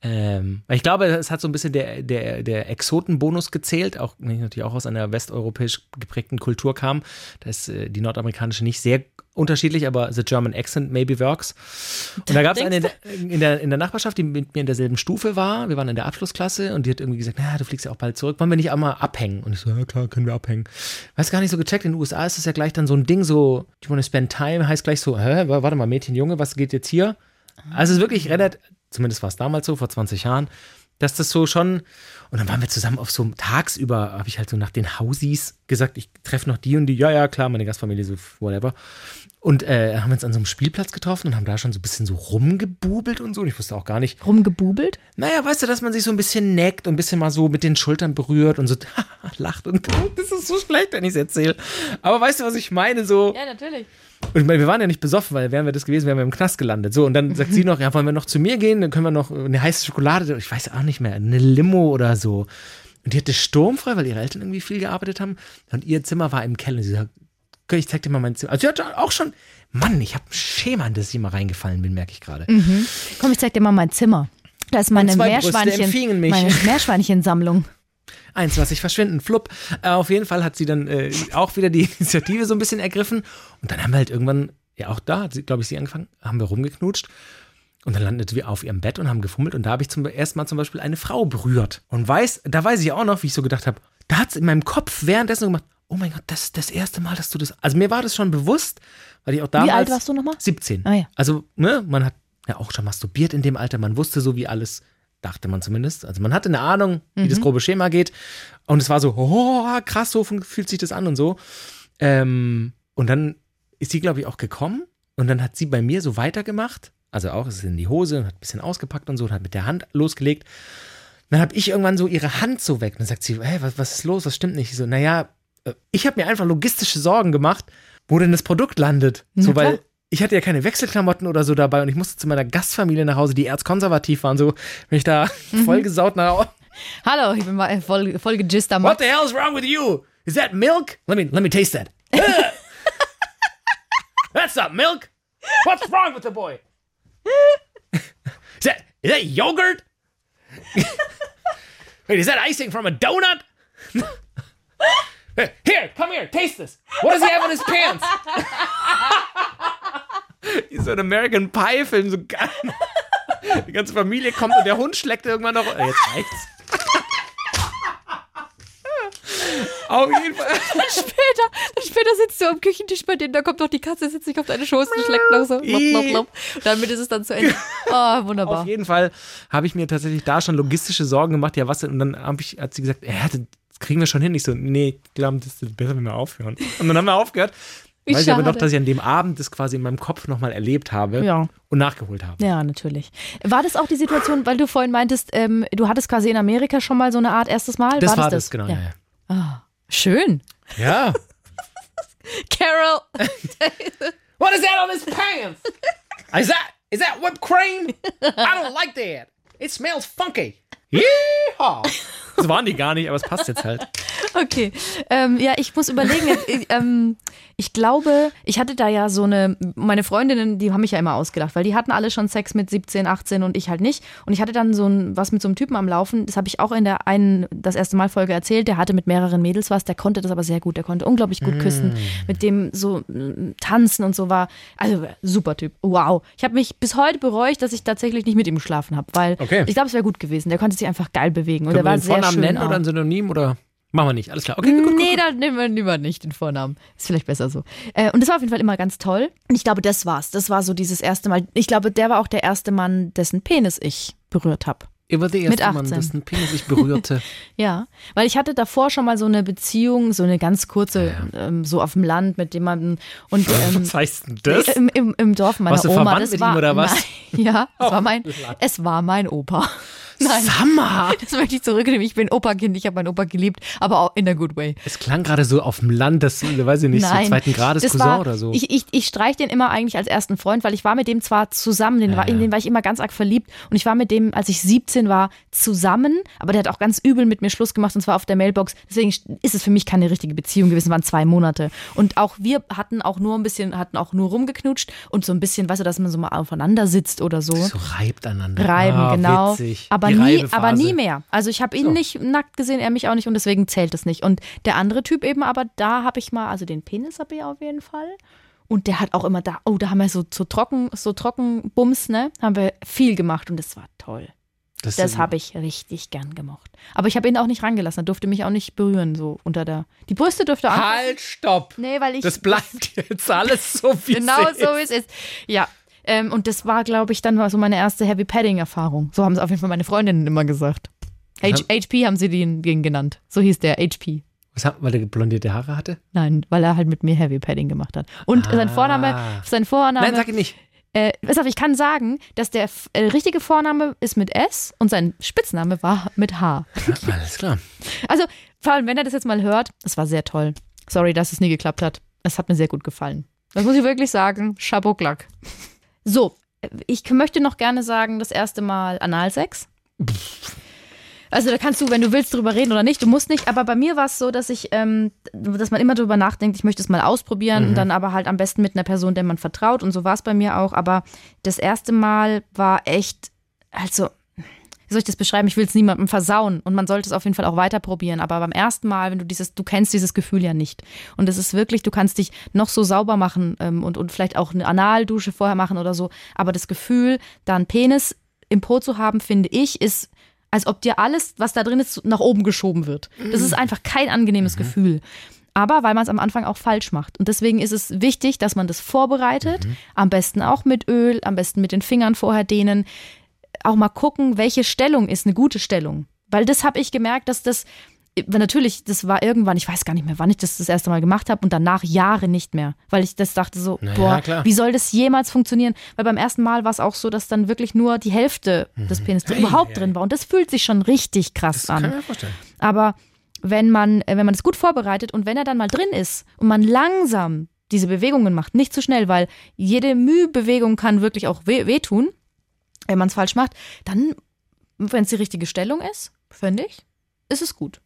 Ähm, ich glaube, es hat so ein bisschen der, der, der Exotenbonus gezählt, auch wenn ich natürlich auch aus einer westeuropäisch geprägten Kultur kam. Da ist äh, die nordamerikanische nicht sehr unterschiedlich, aber the German accent maybe works. Und da gab es eine in der, in, der, in der Nachbarschaft, die mit mir in derselben Stufe war. Wir waren in der Abschlussklasse und die hat irgendwie gesagt, na, du fliegst ja auch bald zurück. Wollen wir nicht einmal abhängen? Und ich so, ja klar, können wir abhängen. Weiß gar nicht so gecheckt. In den USA ist es ja gleich dann so ein Ding, so, do you wanna spend time? Heißt gleich so, hä, warte mal, Mädchen, Junge, was geht jetzt hier? Also es ist wirklich relativ, zumindest war es damals so, vor 20 Jahren, dass das so schon. Und dann waren wir zusammen auf so einem tagsüber, habe ich halt so nach den Hausis gesagt, ich treffe noch die und die. Ja, ja, klar, meine Gastfamilie, so whatever. Und äh, haben uns an so einem Spielplatz getroffen und haben da schon so ein bisschen so rumgebubelt und so. Und ich wusste auch gar nicht. Rumgebubelt? Naja, weißt du, dass man sich so ein bisschen neckt und ein bisschen mal so mit den Schultern berührt und so lacht und das ist so schlecht, wenn ich es erzähle. Aber weißt du, was ich meine? So. Ja, natürlich. Und ich meine, wir waren ja nicht besoffen, weil wären wir das gewesen, wären wir im Knast gelandet. So, und dann sagt sie noch, ja, wollen wir noch zu mir gehen? Dann können wir noch eine heiße Schokolade, ich weiß auch nicht mehr, eine Limo oder so. Und die hatte sturmfrei, weil ihre Eltern irgendwie viel gearbeitet haben. Und ihr Zimmer war im Keller. Und sie sagt, "Okay, ich zeig dir mal mein Zimmer. Also sie hatte auch schon, Mann, ich habe ein Schema, in das ich immer reingefallen bin, merke ich gerade. Komm, ich zeig dir mal mein Zimmer. Da ist meine Meerschweinchen, meine Meerschweinchensammlung. Eins, was ich verschwinden, flupp. Äh, auf jeden Fall hat sie dann äh, auch wieder die Initiative so ein bisschen ergriffen. Und dann haben wir halt irgendwann, ja auch da, hat sie, glaube ich, sie angefangen, haben wir rumgeknutscht. Und dann landeten wir auf ihrem Bett und haben gefummelt. Und da habe ich zum ersten Mal zum Beispiel eine Frau berührt. Und weiß, da weiß ich auch noch, wie ich so gedacht habe, da hat es in meinem Kopf währenddessen gemacht, oh mein Gott, das ist das erste Mal, dass du das. Also mir war das schon bewusst, weil ich auch damals. Wie alt warst du nochmal? 17. Ah, ja. Also, ne, man hat ja auch schon masturbiert in dem Alter, man wusste so, wie alles, dachte man zumindest. Also man hatte eine Ahnung, wie das grobe Schema geht. Und es war so, oh, krass, so fühlt sich das an und so. Ähm, und dann ist sie, glaube ich, auch gekommen und dann hat sie bei mir so weitergemacht. Also auch, es ist in die Hose und hat ein bisschen ausgepackt und so und hat mit der Hand losgelegt. Dann habe ich irgendwann so ihre Hand so weg. Und dann sagt sie, hey, was, was ist los? Was stimmt nicht? Ich so, naja, ich habe mir einfach logistische Sorgen gemacht, wo denn das Produkt landet. So, weil ich hatte ja keine Wechselklamotten oder so dabei und ich musste zu meiner Gastfamilie nach Hause, die erzkonservativ waren. So, wenn ich da Mhm. vollgesaut nach Hause. Hallo, ich bin mal voll, voll gejist am What the hell is wrong with you? Is that milk? Let me let me taste that. That's not milk. What's wrong with the boy? Is that is that yogurt? Wait, is that icing from a donut? Here, come here, taste this. What does he have in his pants? Wie so ein American Pie Film, so geil. Die ganze Familie kommt und der Hund schlägt irgendwann noch. Äh, Jetzt reicht's. Auf jeden Fall. Dann später, dann später sitzt du am Küchentisch bei denen, da kommt doch die Katze, sitzt sich auf deine Schoß und schlägt noch so. Blop, blop. Und damit ist es dann zu Ende. Oh, wunderbar. Auf jeden Fall habe ich mir tatsächlich da schon logistische Sorgen gemacht. Ja, was denn? Und dann hab ich, hat sie gesagt, ja, das kriegen wir schon hin. Ich so, nee, ich glaube, das ist besser, wenn wir aufhören. Und dann haben wir aufgehört. Wie Weiß ich aber noch, dass ich an dem Abend das quasi in meinem Kopf nochmal erlebt habe Ja. und nachgeholt habe. Ja, natürlich. War das auch die Situation, weil du vorhin meintest, ähm, du hattest quasi in Amerika schon mal so eine Art erstes Mal? Das war, war das, das, genau. Ja. Ja. Schön. ja. Carol. What is that on his pants? Is that is that whipped cream? I don't like that. It smells funky. Yeehaw. Das waren die gar nicht, aber es passt jetzt halt. Okay. Ähm, ja, ich muss überlegen. ich, ähm, ich glaube, ich hatte da ja so eine, meine Freundinnen, die haben mich ja immer ausgedacht, weil die hatten alle schon Sex mit 17, 18 und ich halt nicht. Und ich hatte dann so ein, was mit so einem Typen am Laufen, das habe ich auch in der einen, das erste Mal Folge erzählt, der hatte mit mehreren Mädels was, der konnte das aber sehr gut, der konnte unglaublich gut küssen, mit dem so mm, tanzen und so war, also super Typ, wow. Ich habe mich bis heute bereut, dass ich tatsächlich nicht mit ihm geschlafen habe, weil Okay. ich glaube, es wäre gut gewesen. Der konnte sich einfach geil bewegen und Können wir war sehr Vornamen nennen auch. oder ein Synonym oder machen wir nicht? Alles klar. Okay, gut, gut, gut. Nee, dann nehmen wir lieber nicht den Vornamen. Ist vielleicht besser so. Äh, und das war auf jeden Fall immer ganz toll. Und ich glaube, das war's. Das war so dieses erste Mal. Ich glaube, der war auch der erste Mann, dessen Penis ich berührt habe. Ihr war der Mit erste Mann, 18. dessen Penis ich berührte. Ja, weil ich hatte davor schon mal so eine Beziehung, so eine ganz kurze, ähm, so auf dem Land mit jemandem und ähm, Was heißt denn das? im, im, im Dorf meiner Warst du Oma. verwandt das mit war, ihm oder was? Nein, ja, es war mein, Latt. es war mein Opa. Nein, Summer! das möchte ich zurücknehmen. Ich bin Opa-Kind, ich habe meinen Opa geliebt, aber auch in a good way. Es klang gerade so auf dem Land, das, weiß ich nicht, Nein, so zweiten Grades das Cousin war, oder so. Ich, ich, ich streich den immer eigentlich als ersten Freund, weil ich war mit dem zwar zusammen, den war, in den war ich immer ganz arg verliebt und ich war mit dem, als ich 17 war, zusammen, aber der hat auch ganz übel mit mir Schluss gemacht und zwar auf der Mailbox. Deswegen ist es für mich keine richtige Beziehung gewesen, waren zwei Monate. Und auch wir hatten auch nur ein bisschen, hatten auch nur rumgeknutscht und so ein bisschen, weißt du, dass man so mal aufeinander sitzt oder so. so reibt aneinander. Reiben, ah, genau. Witzig. Aber nie, Reibephase. aber nie mehr. Also ich habe ihn So. nicht nackt gesehen, er mich auch nicht und deswegen zählt es nicht. Und der andere Typ eben, aber da habe ich mal, also den Penis habe ich auf jeden Fall. Und der hat auch immer da, oh, da haben wir so, so trocken, so trocken Bums, ne? Haben wir viel gemacht und das war toll. Das, das habe ich richtig gern gemocht. Aber ich habe ihn auch nicht rangelassen. Er durfte mich auch nicht berühren, so unter der. Die Brüste durfte auch. Halt, stopp! Nee, weil ich. Das bleibt jetzt alles so, wie genau es ist. Genau so, wie es ist. Ja. Ähm, und das war, glaube ich, dann so meine erste Heavy Padding-Erfahrung. So haben es auf jeden Fall meine Freundinnen immer gesagt. H HP haben sie den, den genannt. So hieß der, HP. Was weil er blondierte Haare hatte? Nein, weil er halt mit mir Heavy Padding gemacht hat. Und ah. sein Vorname, sein Vorname. Nein, sag ihn nicht. Äh, ich kann sagen, dass der äh, richtige Vorname ist mit S und sein Spitzname war mit H. Ja, alles klar. Also, vor allem, wenn er das jetzt mal hört, das war sehr toll. Sorry, dass es nie geklappt hat. Es hat mir sehr gut gefallen. Das muss ich wirklich sagen. Chapeau Glack. So, ich möchte noch gerne sagen, das erste Mal Analsex. Also da kannst du, wenn du willst, drüber reden oder nicht. Du musst nicht. Aber bei mir war es so, dass ich, ähm, dass man immer drüber nachdenkt, ich möchte es mal ausprobieren mhm. und dann aber halt am besten mit einer Person, der man vertraut. Und so war es bei mir auch. Aber das erste Mal war echt, also wie soll ich das beschreiben? Ich will es niemandem versauen und man sollte es auf jeden Fall auch weiter probieren. Aber beim ersten Mal, wenn du dieses, du kennst dieses Gefühl ja nicht. Und es ist wirklich, du kannst dich noch so sauber machen ähm, und, und vielleicht auch eine Analdusche vorher machen oder so. Aber das Gefühl, da einen Penis im Po zu haben, finde ich, ist als ob dir alles, was da drin ist, nach oben geschoben wird. Das ist einfach kein angenehmes mhm. Gefühl. Aber weil man es am Anfang auch falsch macht. Und deswegen ist es wichtig, dass man das vorbereitet. Mhm. Am besten auch mit Öl, am besten mit den Fingern vorher dehnen. Auch mal gucken, welche Stellung ist eine gute Stellung. Weil das habe ich gemerkt, dass das natürlich, das war irgendwann, ich weiß gar nicht mehr, wann ich das das erste Mal gemacht habe und danach Jahre nicht mehr, weil ich das dachte so, naja, boah, klar. wie soll das jemals funktionieren? Weil beim ersten Mal war es auch so, dass dann wirklich nur die Hälfte mhm. des Penis hey, überhaupt hey. drin war und das fühlt sich schon richtig krass das an. Kann ich mir vorstellen. Aber wenn man, äh, wenn man das gut vorbereitet und wenn er dann mal drin ist und man langsam diese Bewegungen macht, nicht zu schnell, weil jede Mühbewegung kann wirklich auch weh, wehtun, wenn man es falsch macht, dann, wenn es die richtige Stellung ist, finde ich, ist es gut.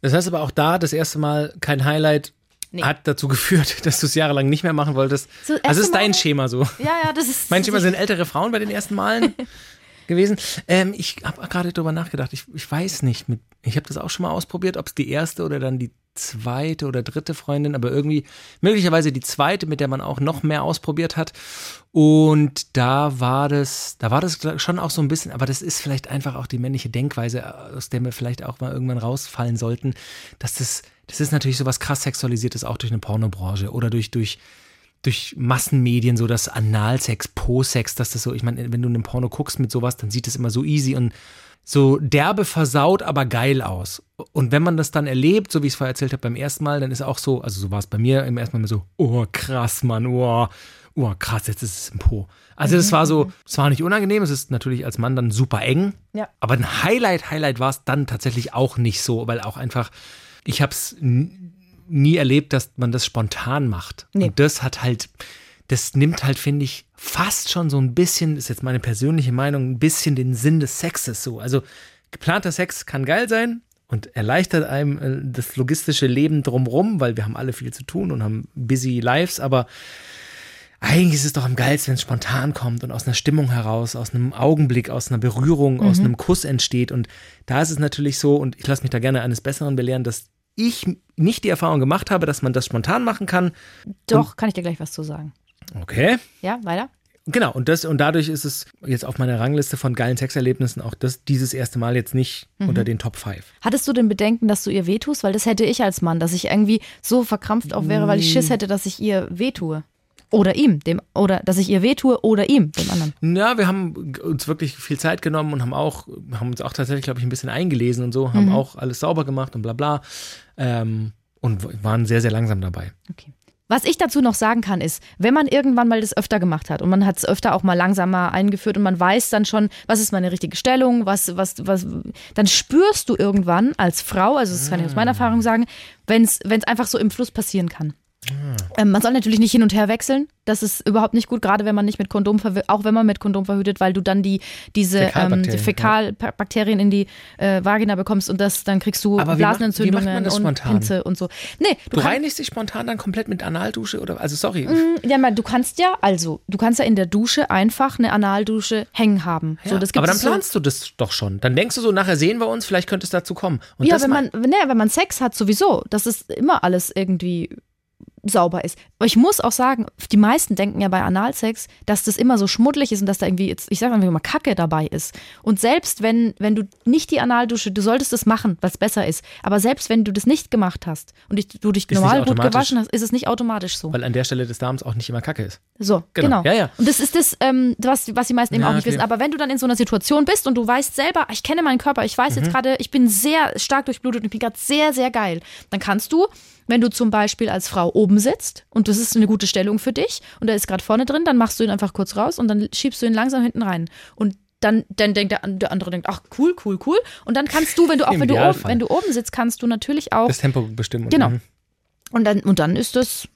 Das heißt aber auch da das erste Mal kein Highlight Nee. hat dazu geführt, dass du es jahrelang nicht mehr machen wolltest. So, also ist dein Schema so. Ja, ja, das ist. Mein Schema sind ältere Frauen bei den ersten Malen gewesen. Ähm, ich habe gerade darüber nachgedacht. Ich, ich weiß nicht. Mit, ich habe das auch schon mal ausprobiert, ob es die erste oder dann die zweite oder dritte Freundin, aber irgendwie möglicherweise die zweite, mit der man auch noch mehr ausprobiert hat. Und da war das, da war das schon auch so ein bisschen, aber das ist vielleicht einfach auch die männliche Denkweise, aus der wir vielleicht auch mal irgendwann rausfallen sollten, dass das, das ist natürlich sowas krass sexualisiertes auch durch eine Pornobranche oder durch, durch, durch Massenmedien, so das Analsex, Po-Sex, dass das so, ich meine, wenn du einen Porno guckst mit sowas, dann sieht es immer so easy und so derbe versaut, aber geil aus. Und wenn man das dann erlebt, so wie ich es vorher erzählt habe beim ersten Mal, dann ist auch so, also so war es bei mir im ersten Mal so, oh krass, Mann, oh, oh krass, jetzt ist es im Po. Also das war so, es war nicht unangenehm, es ist natürlich als Mann dann super eng, ja. aber ein Highlight, Highlight war es dann tatsächlich auch nicht so, weil auch einfach, ich habe es nie erlebt, dass man das spontan macht. Nee. Und das hat halt, das nimmt halt, finde ich, fast schon so ein bisschen, ist jetzt meine persönliche Meinung, ein bisschen den Sinn des Sexes so. Also geplanter Sex kann geil sein und erleichtert einem äh, das logistische Leben drumrum, weil wir haben alle viel zu tun und haben busy lives, aber eigentlich ist es doch am geilsten, wenn es spontan kommt und aus einer Stimmung heraus, aus einem Augenblick, aus einer Berührung, mhm. aus einem Kuss entsteht. Und da ist es natürlich so, und ich lasse mich da gerne eines Besseren belehren, dass ich nicht die Erfahrung gemacht habe, dass man das spontan machen kann. Doch, und kann ich dir gleich was zu sagen. Okay. Ja, weiter. Genau, und das, und dadurch ist es jetzt auf meiner Rangliste von geilen Sexerlebnissen auch das dieses erste Mal jetzt nicht mhm. unter den Top 5. Hattest du denn Bedenken, dass du ihr wehtust? Weil das hätte ich als Mann, dass ich irgendwie so verkrampft auch wäre, weil ich Schiss hätte, dass ich ihr wehtue. Oder ihm, dem, oder dass ich ihr wehtue oder ihm, dem anderen. Ja, wir haben uns wirklich viel Zeit genommen und haben auch, haben uns auch tatsächlich, glaube ich, ein bisschen eingelesen und so, haben mhm. auch alles sauber gemacht und bla bla. Ähm, und waren sehr, sehr langsam dabei. Okay. Was ich dazu noch sagen kann, ist, wenn man irgendwann mal das öfter gemacht hat und man hat es öfter auch mal langsamer eingeführt und man weiß dann schon, was ist meine richtige Stellung, was, was, was, dann spürst du irgendwann als Frau, also das kann ich aus meiner Erfahrung sagen, wenn es einfach so im Fluss passieren kann. Ähm, man soll natürlich nicht hin und her wechseln. Das ist überhaupt nicht gut, gerade wenn man nicht mit Kondom verhütet, auch wenn man mit Kondom verhütet, weil du dann die, diese Fäkalbakterien, ähm, die Fäkalbakterien ja. in die äh, Vagina bekommst und das, dann kriegst du Aber Blasenentzündungen und spontan? Pinze und so. Nee, du, du reinigst dich spontan dann komplett mit Analdusche oder also sorry. Mm, ja, man, du kannst ja, also, du kannst ja in der Dusche einfach eine Analdusche hängen haben. Ja, so, das aber dann planst so. du das doch schon. Dann denkst du so, nachher sehen wir uns, vielleicht könnte es dazu kommen. Und ja, wenn man, nee, wenn man Sex hat, sowieso. Das ist immer alles irgendwie sauber ist. Aber ich muss auch sagen, die meisten denken ja bei Analsex, dass das immer so schmuddelig ist und dass da irgendwie, jetzt, ich sage einfach mal, Kacke dabei ist. Und selbst wenn, wenn du nicht die Analdusche, du solltest das machen, was besser ist, aber selbst wenn du das nicht gemacht hast und dich, du dich Ist normal gut gewaschen hast, ist es nicht automatisch so. Weil an der Stelle des Darms auch nicht immer Kacke ist. So, Genau. genau. Ja, ja. Und das ist das, ähm, was, was die meisten eben Ja, auch nicht okay. wissen. Aber wenn du dann in so einer Situation bist und du weißt selber, ich kenne meinen Körper, ich weiß Mhm. jetzt gerade, ich bin sehr stark durchblutet und ich bin gerade sehr, sehr geil, dann kannst du, wenn du zum Beispiel als Frau oben sitzt und das ist eine gute Stellung für dich und er ist gerade vorne drin, dann machst du ihn einfach kurz raus und dann schiebst du ihn langsam hinten rein. Und dann, dann denkt der, der andere denkt, ach cool, cool, cool. Und dann kannst du, wenn du auch wenn du, oben, wenn du oben sitzt, kannst du natürlich auch Das Tempo bestimmen. Genau. Mhm. und dann, und dann ist das,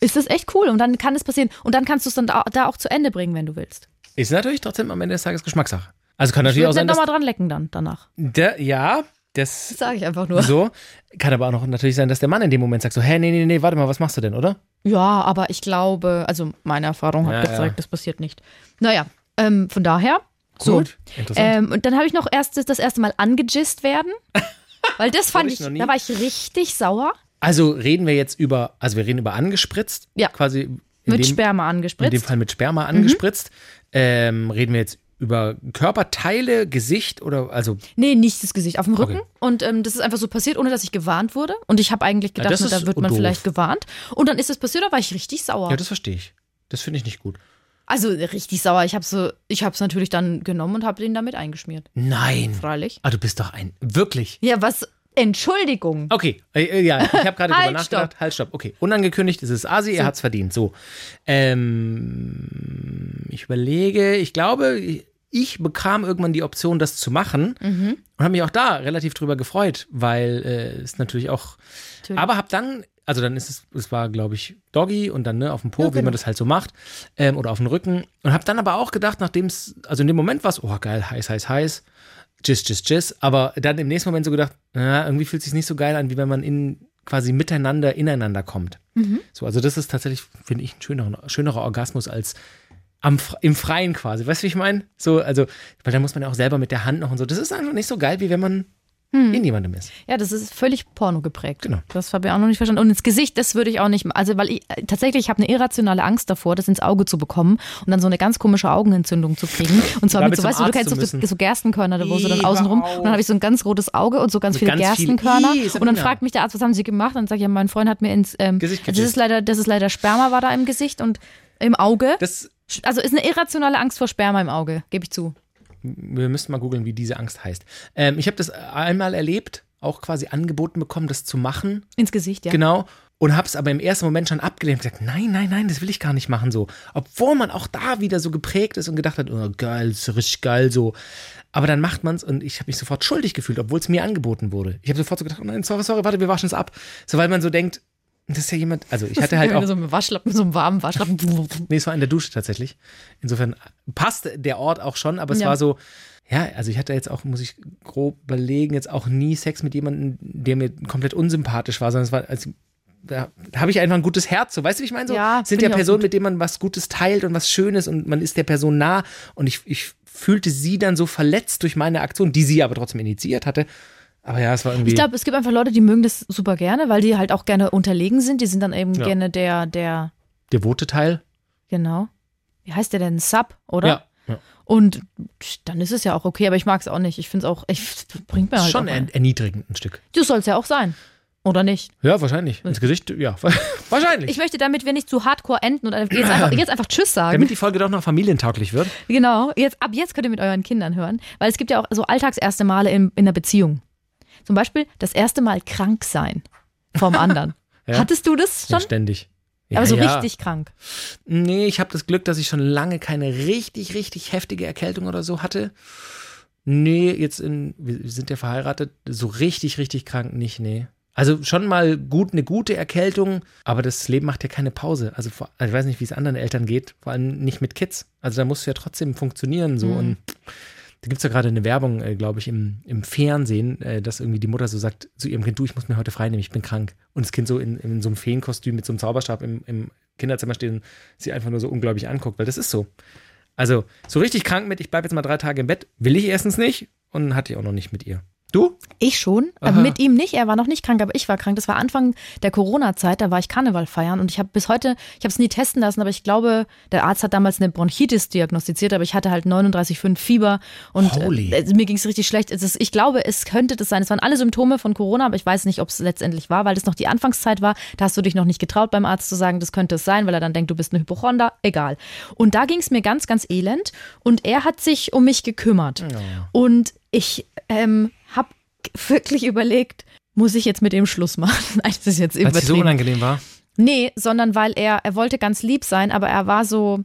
ist das echt cool. Und dann kann es passieren. Und dann kannst du es dann da, da auch zu Ende bringen, wenn du willst. Ist natürlich trotzdem am Ende des Tages Geschmackssache. Also kann Ich natürlich auch würde sein, dann nochmal dran lecken dann danach. Der, ja, das Das sage ich einfach nur. so. Kann aber auch noch natürlich sein, dass der Mann in dem Moment sagt so, hä, nee, nee, nee, warte mal, was machst du denn, oder? Ja, aber ich glaube, also meine Erfahrung hat Ja, gezeigt, ja. das passiert nicht. Naja, ähm, von daher. So. Gut, interessant. Ähm, und dann habe ich noch erst das, erste Mal angegist werden. Weil das fand ich ich, da war ich richtig sauer. Also reden wir jetzt über, also wir reden über angespritzt, Ja. quasi Mit dem, Sperma in dem angespritzt. Mhm. Fall mit Sperma angespritzt. Ähm, reden wir jetzt über Körperteile, Gesicht oder also Nee, nicht das Gesicht, auf dem Rücken. Okay. Und ähm, das ist einfach so passiert, ohne dass ich gewarnt wurde. Und ich habe eigentlich gedacht, das na, ist da wird man doof. vielleicht gewarnt. Und dann ist es passiert, da war ich richtig sauer. ja, das verstehe ich. Das finde ich nicht gut. also richtig sauer. Ich habe so, ich habe es natürlich dann genommen und habe den damit eingeschmiert. Nein. Freilich. Ah, du bist doch ein wirklich. Ja, was? Entschuldigung. Okay, äh, äh, ja, ich habe gerade Halt, drüber nachgedacht. Halt, stopp. Okay, unangekündigt ist es Asi, er hat's verdient. So, ähm, ich überlege, ich glaube, ich bekam irgendwann die Option, das zu machen Mhm. und habe mich auch da relativ drüber gefreut, weil äh, es natürlich auch. Natürlich. Aber habe dann, also dann ist es, es war glaube ich Doggy und dann ne, auf dem Po, Ja, wie genau. man das halt so macht, ähm, oder auf dem Rücken und habe dann aber auch gedacht, nachdem es, also in dem Moment war es, oh geil, heiß, heiß, heiß. Tschüss, tschüss, tschüss. Aber dann im nächsten Moment so gedacht, na, irgendwie fühlt es sich nicht so geil an, wie wenn man in quasi miteinander ineinander kommt. Mhm. So, also das ist tatsächlich, finde ich, ein schönerer, schönerer Orgasmus als am, im Freien quasi. Weißt du, wie ich meine? So, also, weil da muss man ja auch selber mit der Hand noch und so. Das ist einfach nicht so geil, wie wenn man in jemandem ist. Ja, das ist völlig porno geprägt. Genau. Das habe ich auch noch nicht verstanden. Und ins Gesicht, das würde ich auch nicht, also weil ich äh, tatsächlich, ich habe eine irrationale Angst davor, das ins Auge zu bekommen und dann so eine ganz komische Augenentzündung zu kriegen. Und zwar mit so, weißt du, du kennst doch so, so Gerstenkörner, da wo so dann Ih, außen rum. hör auf. Und dann habe ich so ein ganz rotes Auge und so ganz Mit viele ganz viel- Gerstenkörner. Ih, und dann fragt mich der Arzt, was haben Sie gemacht? Und dann sage ich, ja, mein Freund hat mir ins ähm, Gesicht also das ist leider, das ist leider Sperma war da im Gesicht und im Auge. Das, Also ist eine irrationale Angst vor Sperma im Auge, gebe ich zu. Wir müssten mal googeln, wie diese Angst heißt. Ähm, ich habe das einmal erlebt, auch quasi angeboten bekommen, das zu machen. Ins Gesicht, ja. Genau. Und habe es aber im ersten Moment schon abgelehnt und gesagt, nein, nein, nein, das will ich gar nicht machen so. Obwohl man auch da wieder so geprägt ist und gedacht hat, oh geil, ist richtig geil so. Aber dann macht man es und ich habe mich sofort schuldig gefühlt, obwohl es mir angeboten wurde. Ich habe sofort so gedacht, oh nein, sorry, sorry, warte, wir waschen es ab. So, weil man so denkt, das ist ja jemand, also ich hatte halt auch, so einem Waschlappen, so einem warmen Waschlappen. nee, es war in der Dusche tatsächlich. Insofern passt der Ort auch schon, aber es Ja. war so, ja, also ich hatte jetzt auch, muss ich grob überlegen, jetzt auch nie Sex mit jemandem, der mir komplett unsympathisch war, sondern es war, also, da, habe ich einfach ein gutes Herz, so weißt du, wie ich meine? So, Ja, sind ja Personen, mit denen man was Gutes teilt und was Schönes und man ist der Person nah und ich, ich fühlte sie dann so verletzt durch meine Aktion, die sie aber trotzdem initiiert hatte. Aber ja, es war irgendwie. Ich glaube, es gibt einfach Leute, die mögen das super gerne, weil die halt auch gerne unterlegen sind. Die sind dann eben Ja. gerne der, der, devote Teil. genau. Wie heißt der denn? Sub, oder? Ja. ja. Und dann ist es ja auch okay, aber ich mag es auch nicht. Ich finde es auch, ich, bringt mir halt Schon er, erniedrigend ein Stück. Das soll es ja auch sein. Oder nicht? Ja, wahrscheinlich. Ins Gesicht, ja, wahrscheinlich. Ich möchte, damit wir nicht zu hardcore enden und jetzt einfach, jetzt einfach Tschüss sagen. Damit die Folge doch noch familientauglich wird. Genau, jetzt, ab jetzt könnt ihr mit euren Kindern hören, weil es gibt ja auch so alltagserste Male in, in einer Beziehung. Zum Beispiel das erste Mal krank sein vom anderen. Ja. Hattest du das Ja, schon? ständig. Ja, Aber so ja. richtig krank. Nee, ich habe das Glück, dass ich schon lange keine richtig, richtig heftige Erkältung oder so hatte. Nee, jetzt in, wir sind ja verheiratet, so richtig, richtig krank nicht, nee. Also schon mal gut, eine gute Erkältung, aber das Leben macht ja keine Pause. Also, vor, also ich weiß nicht, wie es anderen Eltern geht, vor allem nicht mit Kids. Also da musst du ja trotzdem funktionieren so. Und da gibt es ja gerade eine Werbung, äh, glaube ich, im, im Fernsehen, äh, dass irgendwie die Mutter so sagt zu ihrem Kind, du, ich muss mir heute frei nehmen, ich bin krank. Und das Kind so in, in so einem Feenkostüm mit so einem Zauberstab im, im Kinderzimmer steht und sie einfach nur so unglaublich anguckt, weil das ist so. Also so richtig krank mit, ich bleibe jetzt mal drei Tage im Bett, will ich erstens nicht und hatte ich auch noch nicht mit ihr. Du? Ich schon, äh, mit ihm nicht. Er war noch nicht krank, aber ich war krank. Das war Anfang der Corona-Zeit, da war ich Karneval feiern und ich habe bis heute, ich habe es nie testen lassen, aber ich glaube, der Arzt hat damals eine Bronchitis diagnostiziert, aber ich hatte halt 39,5 Fieber und Holy. äh, mir ging es richtig schlecht. Ist, ich glaube, es könnte das sein. Es waren alle Symptome von Corona, aber ich weiß nicht, ob es letztendlich war, weil das noch die Anfangszeit war. Da hast du dich noch nicht getraut, beim Arzt zu sagen, das könnte es sein, weil er dann denkt, du bist eine Hypochonder. Egal. Und da ging es mir ganz, ganz elend und er hat sich um mich gekümmert. Und ich ähm, wirklich überlegt, muss ich jetzt mit dem Schluss machen? Nein, das ist jetzt Weil es so unangenehm war. Nee, sondern weil er, er wollte ganz lieb sein, aber er war so,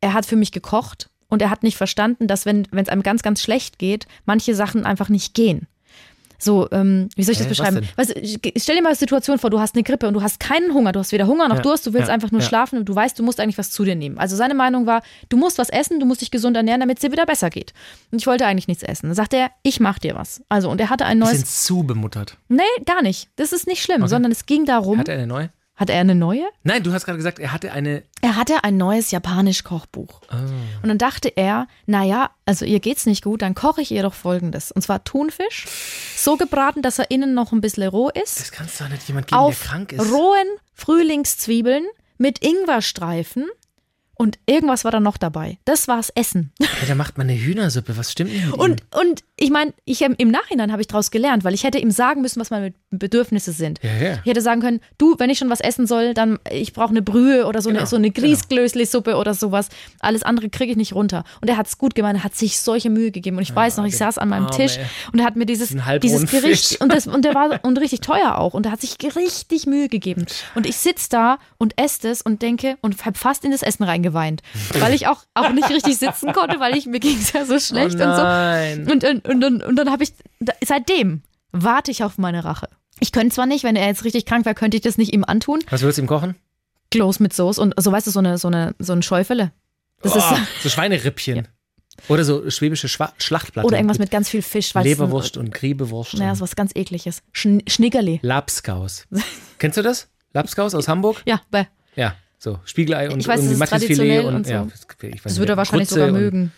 er hat für mich gekocht und er hat nicht verstanden, dass wenn es einem ganz, ganz schlecht geht, manche Sachen einfach nicht gehen. So, ähm, wie soll ich das was beschreiben? Weißt, stell dir mal eine Situation vor, du hast eine Grippe und du hast keinen Hunger, du hast weder Hunger noch Ja, Durst, du willst ja, einfach nur ja. schlafen und du weißt, du musst eigentlich was zu dir nehmen. Also seine Meinung war, du musst was essen, du musst dich gesund ernähren, damit es dir wieder besser geht. Und ich wollte eigentlich nichts essen. Dann sagte er, ich mach dir was. Also, und er hatte ein neues. sind zu bemuttert. Nee, gar nicht. Das ist nicht schlimm, sondern es ging darum. Hat er eine neue? Hat er eine neue? Nein, du hast gerade gesagt, er hatte eine. Er hatte ein neues Japanisch-Kochbuch. Ah. Und dann dachte er, naja, also ihr geht's nicht gut, dann koche ich ihr doch folgendes. Und zwar Thunfisch, so gebraten, dass er innen noch ein bisschen roh ist. Das kannst du doch nicht jemand geben, Auf der krank ist. rohen Frühlingszwiebeln mit Ingwerstreifen. Und irgendwas war da noch dabei. Das war's Essen. Ja, da macht man eine Hühnersuppe. Was stimmt denn? Und, und ich meine, ich, ähm, im Nachhinein habe ich daraus gelernt, weil ich hätte ihm sagen müssen, was meine Bedürfnisse sind. Ja, ja. Ich hätte sagen können, du, wenn ich schon was essen soll, dann ich brauche eine Brühe oder so Genau, eine, so eine Grießglösli-Suppe oder sowas. Alles andere kriege ich nicht runter. Und er hat es gut gemeint, er hat sich solche Mühe gegeben. Und ich weiß noch, ich saß an meinem Arme, Tisch und er hat mir dieses, dieses Gericht Fisch. und, das, und der war und richtig teuer auch. Und er hat sich richtig Mühe gegeben. Und ich sitze da und esse das und denke und habe fast in das Essen reingeweint. Weil ich auch, auch nicht richtig sitzen konnte, weil ich mir ging es ja so schlecht oh und so. nein. Und, und, und, und, und dann habe ich, seitdem warte ich auf meine Rache. Ich könnte zwar nicht, wenn er jetzt richtig krank wäre, könnte ich das nicht ihm antun. Was würdest du ihm kochen? Kloß mit Soße und so, weißt du, so eine, so eine, so ein Schäufele. Das oh, ist, so Schweinerippchen. Oder so schwäbische Schwa Schlachtplatte. oder irgendwas mit ganz viel Fisch. Leberwurst und Griebewurst. Naja, so was ganz ekliges. Schn Schniggerli. Lapskaus. Kennst du das? Lapskaus aus Hamburg? Ja, bäh. So Spiegelei und Ich weiß, irgendwie es ist mattes Filet traditionell und, und so. ja, ich weiß Das nicht, würde er wahrscheinlich Grütze sogar mögen.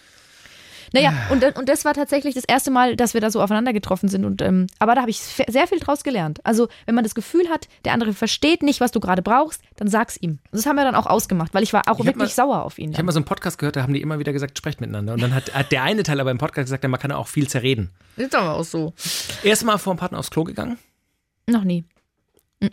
Naja, und, und das war tatsächlich das erste Mal, dass wir da so aufeinander getroffen sind. Und, ähm, aber da habe ich sehr viel draus gelernt. Also, wenn man das Gefühl hat, der andere versteht nicht, was du gerade brauchst, dann sag's ihm. Und das haben wir dann auch ausgemacht, weil ich war auch Ich wirklich mal- sauer auf ihn. Ich habe Dann. mal so einen Podcast gehört, da haben die immer wieder gesagt, sprecht miteinander. Und dann hat, hat der eine Teil aber im Podcast gesagt, ja, man kann auch viel zerreden. Ist aber auch so. Erstmal vor dem Partner aufs Klo gegangen? Noch nie.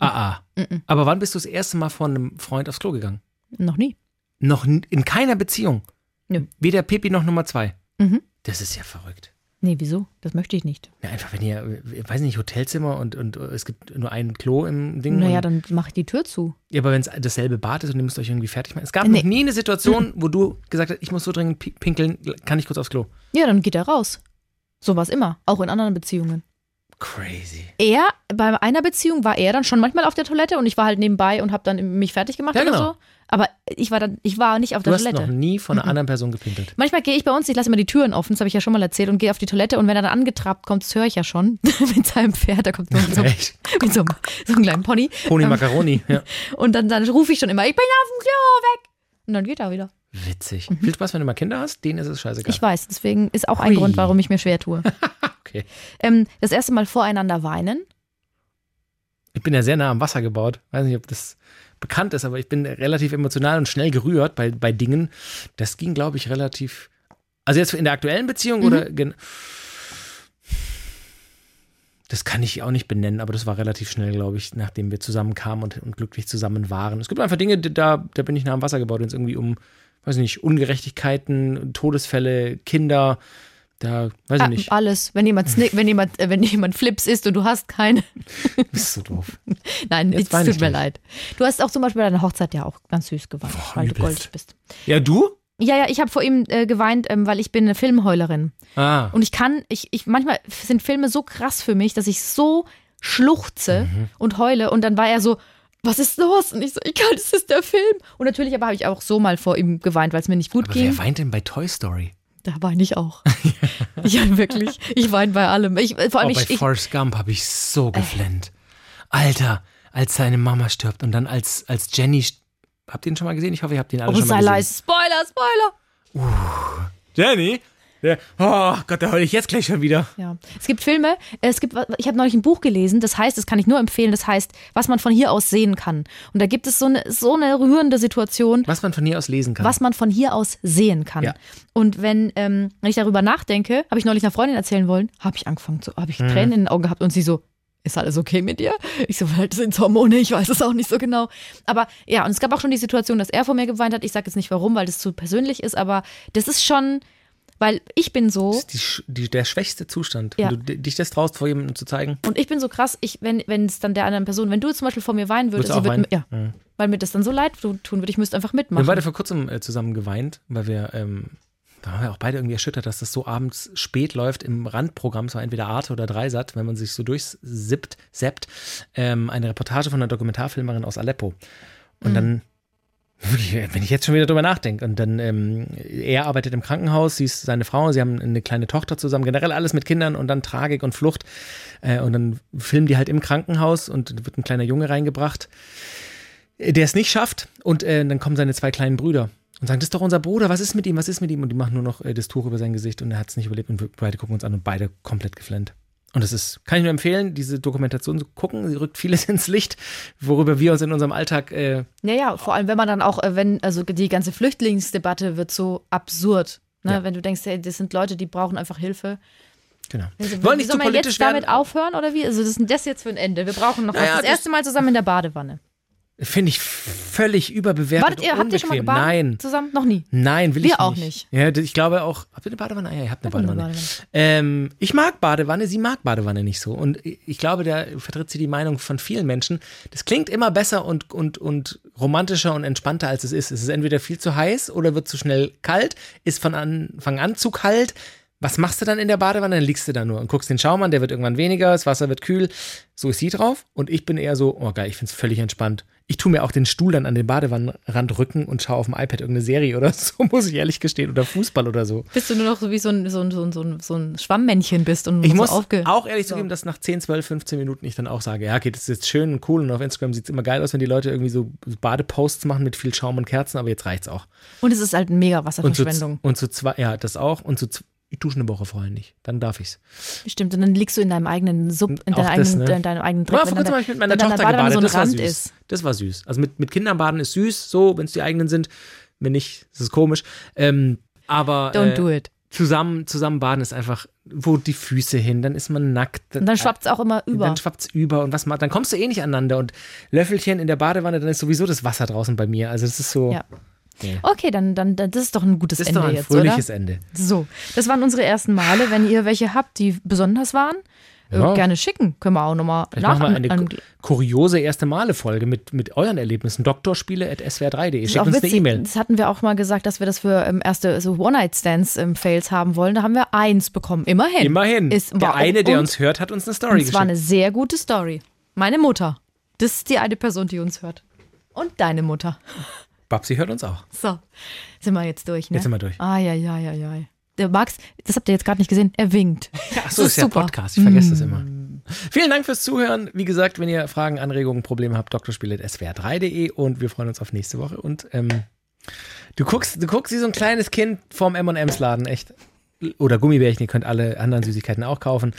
Ah, ah. Aber wann bist du das erste Mal vor einem Freund aufs Klo gegangen? Noch nie. Noch in keiner Beziehung. Nö. Weder Pipi noch Nummer zwei. Mhm. Das ist ja verrückt. Nee, wieso? Das möchte ich nicht. Ja, einfach, wenn ihr, ich weiß nicht, Hotelzimmer und, und es gibt nur ein Klo im Ding. Naja, dann mach ich die Tür zu. ja, aber wenn es dasselbe Bad ist und ihr müsst euch irgendwie fertig machen. Es gab Nee. noch nie eine Situation, wo du gesagt hast, ich muss so dringend pi- pinkeln, kann ich kurz aufs Klo. Ja, dann geht er raus. So war es immer. Auch in anderen Beziehungen. Crazy. Er, bei einer Beziehung war er dann schon manchmal auf der Toilette und ich war halt nebenbei und habe dann mich fertig gemacht Ja, oder genau. so. Aber ich war dann, ich war nicht auf Du der hast Toilette. noch nie von einer anderen Person gepinkelt. Manchmal gehe ich bei uns, ich lasse immer die Türen offen, das habe ich ja schon mal erzählt, und gehe auf die Toilette und wenn er dann angetrabt kommt, das höre ich ja schon, mit seinem Pferd, da kommt so, so, Echt? mit so, einem- so einem kleinen Pony. Pony Ähm, Macaroni. Ja. Und dann, dann rufe ich schon immer, ich bin auf dem Klo, weg. Und dann geht er wieder. Witzig. Viel Spaß, wenn du mal Kinder hast, denen ist es scheißegal. Mhm. Ich weiß, deswegen ist auch ein Hui. Grund, warum ich mir schwer tue. Okay. ähm, das erste Mal voreinander weinen. Ich bin ja sehr nah am Wasser gebaut. Weiß nicht, ob das bekannt ist, aber ich bin relativ emotional und schnell gerührt bei, bei Dingen. Das ging, glaube ich, relativ. Also jetzt in der aktuellen Beziehung Mhm. oder. Das kann ich auch nicht benennen, aber das war relativ schnell, glaube ich, nachdem wir zusammenkamen und, und glücklich zusammen waren. Es gibt einfach Dinge, da, da bin ich nah am Wasser gebaut, wenn es irgendwie um, weiß nicht, Ungerechtigkeiten, Todesfälle, Kinder, da, weiß ich Ah, nicht. alles. Wenn jemand, Snick, wenn jemand, äh, wenn jemand Flips isst und du hast keine. Bist so doof. Nein, es tut mir leid. Du hast auch zum Beispiel bei deiner Hochzeit ja auch ganz süß geweint, weil du goldig bist. Ja, du? Ja, ja, ich habe vor ihm äh, geweint, ähm, weil ich bin eine Filmheulerin. Ah. Und ich kann, ich, ich, manchmal sind Filme so krass für mich, dass ich so schluchze Mhm. und heule. Und dann war er so, was ist los? Und ich so, egal, das ist der Film. Und natürlich aber habe ich auch so mal vor ihm geweint, weil es mir nicht gut Aber ging. wer weint denn bei Toy Story? Da weine ich auch. ja, wirklich. Ich weine bei allem. Ich, vor allem, oh, bei ich, Forrest Gump habe ich so geflennt. Alter, als seine Mama stirbt und dann als, als Jenny. Habt ihr ihn schon mal gesehen? Ich hoffe, ihr habt ihn alle oh, schon mal sei gesehen. leise. Spoiler, Spoiler. Jenny? Der, oh Gott, da heule ich jetzt gleich schon wieder. Ja. Es gibt Filme, es gibt, ich habe neulich ein Buch gelesen, das heißt, das kann ich nur empfehlen, das heißt, was man von hier aus sehen kann. Und da gibt es so eine, so eine rührende Situation, Was man von hier aus lesen kann. was man von hier aus sehen kann. Ja. Und wenn, ähm, wenn ich darüber nachdenke, habe ich neulich einer Freundin erzählen wollen, habe ich angefangen zu, habe ich Mhm. Tränen in den Augen gehabt und sie so, ist alles okay mit dir? Ich so, vielleicht sind Hormone, ich weiß es auch nicht so genau. Aber ja, und es gab auch schon die Situation, dass er vor mir geweint hat. Ich sage jetzt nicht warum, weil das zu persönlich ist, aber das ist schon, weil ich bin so, Das ist die, die, der schwächste Zustand, Ja. wenn du di- dich das traust, vor jemandem zu zeigen. und ich bin so krass, ich, wenn, es dann der anderen Person, wenn du zum Beispiel vor mir weinen würdest, auch würd, weinen? ja, Mhm. weil mir das dann so leid tun würde, ich müsste einfach Wir mitmachen. haben beide vor kurzem äh, zusammen geweint, weil wir, ähm, da waren wir auch beide irgendwie erschüttert, dass das so abends spät läuft im Randprogramm, es war entweder Arte oder Dreisat, wenn man sich so durchsippt, seppt, ähm, eine Reportage von einer Dokumentarfilmerin aus Aleppo. Und dann, wirklich, wenn ich jetzt schon wieder drüber nachdenke, und dann, ähm, er arbeitet im Krankenhaus, sie ist seine Frau, sie haben eine kleine Tochter zusammen, generell alles mit Kindern und dann Tragik und Flucht. Äh, und dann filmen die halt im Krankenhaus und wird ein kleiner Junge reingebracht der es nicht schafft. Und äh, dann kommen seine zwei kleinen Brüder und sagen, das ist doch unser Bruder, was ist mit ihm, was ist mit ihm? Und die machen nur noch äh, das Tuch über sein Gesicht und er hat es nicht überlebt und wir beide gucken uns an und beide komplett geflennt. Und das ist, kann ich nur empfehlen, diese Dokumentation zu gucken. Sie rückt vieles ins Licht, worüber wir uns in unserem Alltag, äh, Ja, ja, vor allem, wenn man dann auch, äh, wenn, also die ganze Flüchtlingsdebatte wird so absurd. Ne? Ja. Wenn du denkst, hey, das sind Leute, die brauchen einfach Hilfe. genau. Also, Wollen nicht soll zu man jetzt damit werden. aufhören oder wie? Also, das ist das jetzt für ein Ende? Wir brauchen noch was. Naja, Das das- erste Mal zusammen in der Badewanne. Finde ich völlig überbewertet. Wartet ihr, habt ihr schon mal gebadet? Nein. Zusammen? Noch nie. Nein, will Wir ich auch nicht. nicht. Ja, ich glaube auch. Habt ihr eine Badewanne? Ah, ja, ihr habt eine Wir haben eine Badewanne. Badewanne. Ähm, ich mag Badewanne, sie mag Badewanne nicht so. Und ich glaube, da vertritt sie die Meinung von vielen Menschen. Das klingt immer besser und, und, und romantischer und entspannter, als es ist. Es ist entweder viel zu heiß oder wird zu schnell kalt, ist von Anfang an zu kalt. Was machst du dann in der Badewanne? Dann liegst du da nur und guckst den Schaum an, der wird irgendwann weniger, das Wasser wird kühl. So ist sie drauf. Und ich bin eher so, oh geil, ich find's völlig entspannt. Ich tue mir auch den Stuhl dann an den Badewannenrand rücken und schaue auf dem iPad irgendeine Serie oder so, muss ich ehrlich gestehen. Oder Fußball oder so. Bis du nur noch so wie so ein, so ein, so ein, so ein, so Schwammmännchen bist und Ich so muss aufge auch ehrlich zugeben, dass nach 10, 12, 15 Minuten ich dann auch sage, ja, okay, das ist jetzt schön und cool und auf Instagram sieht es immer geil aus, wenn die Leute irgendwie so Badeposts machen mit viel Schaum und Kerzen, aber jetzt reicht's auch. Und es ist halt mega Und zu, Wasserverschwendung. und zu zwei, ja, das auch. Und zu ich dusche eine Woche vorher nicht. Dann darf ich's. Stimmt. Und dann liegst du in deinem eigenen Sub, in deiner das, eigenen, ne? in deinem eigenen Ja, Dreck. vor wenn kurzem habe ich mit meiner Tochter gebadet. so das war süß. ist. Das war süß. Also mit, mit Kindern baden ist süß, so, wenn es die eigenen sind. Wenn nicht, ist es komisch. Ähm, aber Don't äh, do it. zusammen, zusammen baden ist einfach, wo die Füße hin, dann ist man nackt. Und dann schwappt es auch immer über. Dann schwappt's über und was ma- dann kommst du eh nicht aneinander und Löffelchen in der Badewanne, dann ist sowieso das Wasser draußen bei mir. Also das ist so, Ja. Okay, dann, dann, das ist doch ein gutes das ist Ende doch ein jetzt, fröhliches oder? Ende. So, das waren unsere ersten Male. Wenn ihr welche habt, die besonders waren, äh, Ja. gerne schicken. Können wir auch nochmal nach. machen wir eine an- kuriose erste Male-Folge mit, mit euren Erlebnissen. Doktorspiele.swr3.de. Das ist Schickt uns eine witzig. E-Mail. Das hatten wir auch mal gesagt, dass wir das für ähm, erste so One-Night-Stands-Fails haben wollen. Da haben wir eins bekommen. Immerhin. Immerhin. Ist, der eine, der uns hört, hat uns eine Story es geschickt. war eine sehr gute Story. Meine Mutter. Das ist die eine Person, die uns hört. Und deine Mutter. Babsi hört uns auch. So, sind wir jetzt durch, ne? Jetzt sind wir durch. Ah, ja, ja, ja, ja. Der Max, das habt ihr jetzt gerade nicht gesehen, er winkt. Ach so, Das ist ja super. Podcast. Ich vergesse das Mm. immer. Vielen Dank fürs Zuhören. Wie gesagt, wenn ihr Fragen, Anregungen, Probleme habt, drspiele.swr3.de und wir freuen uns auf nächste Woche. Und ähm, du guckst, du guckst wie so ein kleines Kind vorm M&M's Laden, echt. Oder Gummibärchen, ihr könnt alle anderen Süßigkeiten auch kaufen.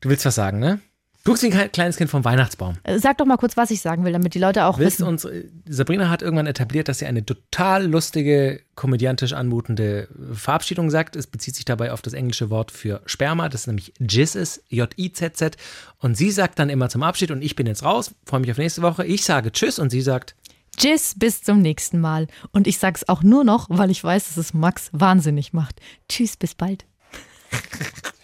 Du willst was sagen, ne? Du guckst wie ein kleines Kind vom Weihnachtsbaum. Äh, Sag doch mal kurz, was ich sagen will, damit die Leute auch Willst wissen. uns, äh, Sabrina hat irgendwann etabliert, dass sie eine total lustige, komödiantisch anmutende Verabschiedung sagt. Es bezieht sich dabei auf das englische Wort für Sperma, das nämlich Jizz ist, J-I-Z-Z. Und sie sagt dann immer zum Abschied, und ich bin jetzt raus, freue mich auf nächste Woche. Ich sage Tschüss und sie sagt, Tschüss, bis zum nächsten Mal. Und ich sag's auch nur noch, weil ich weiß, dass es Max wahnsinnig macht. Tschüss, bis bald.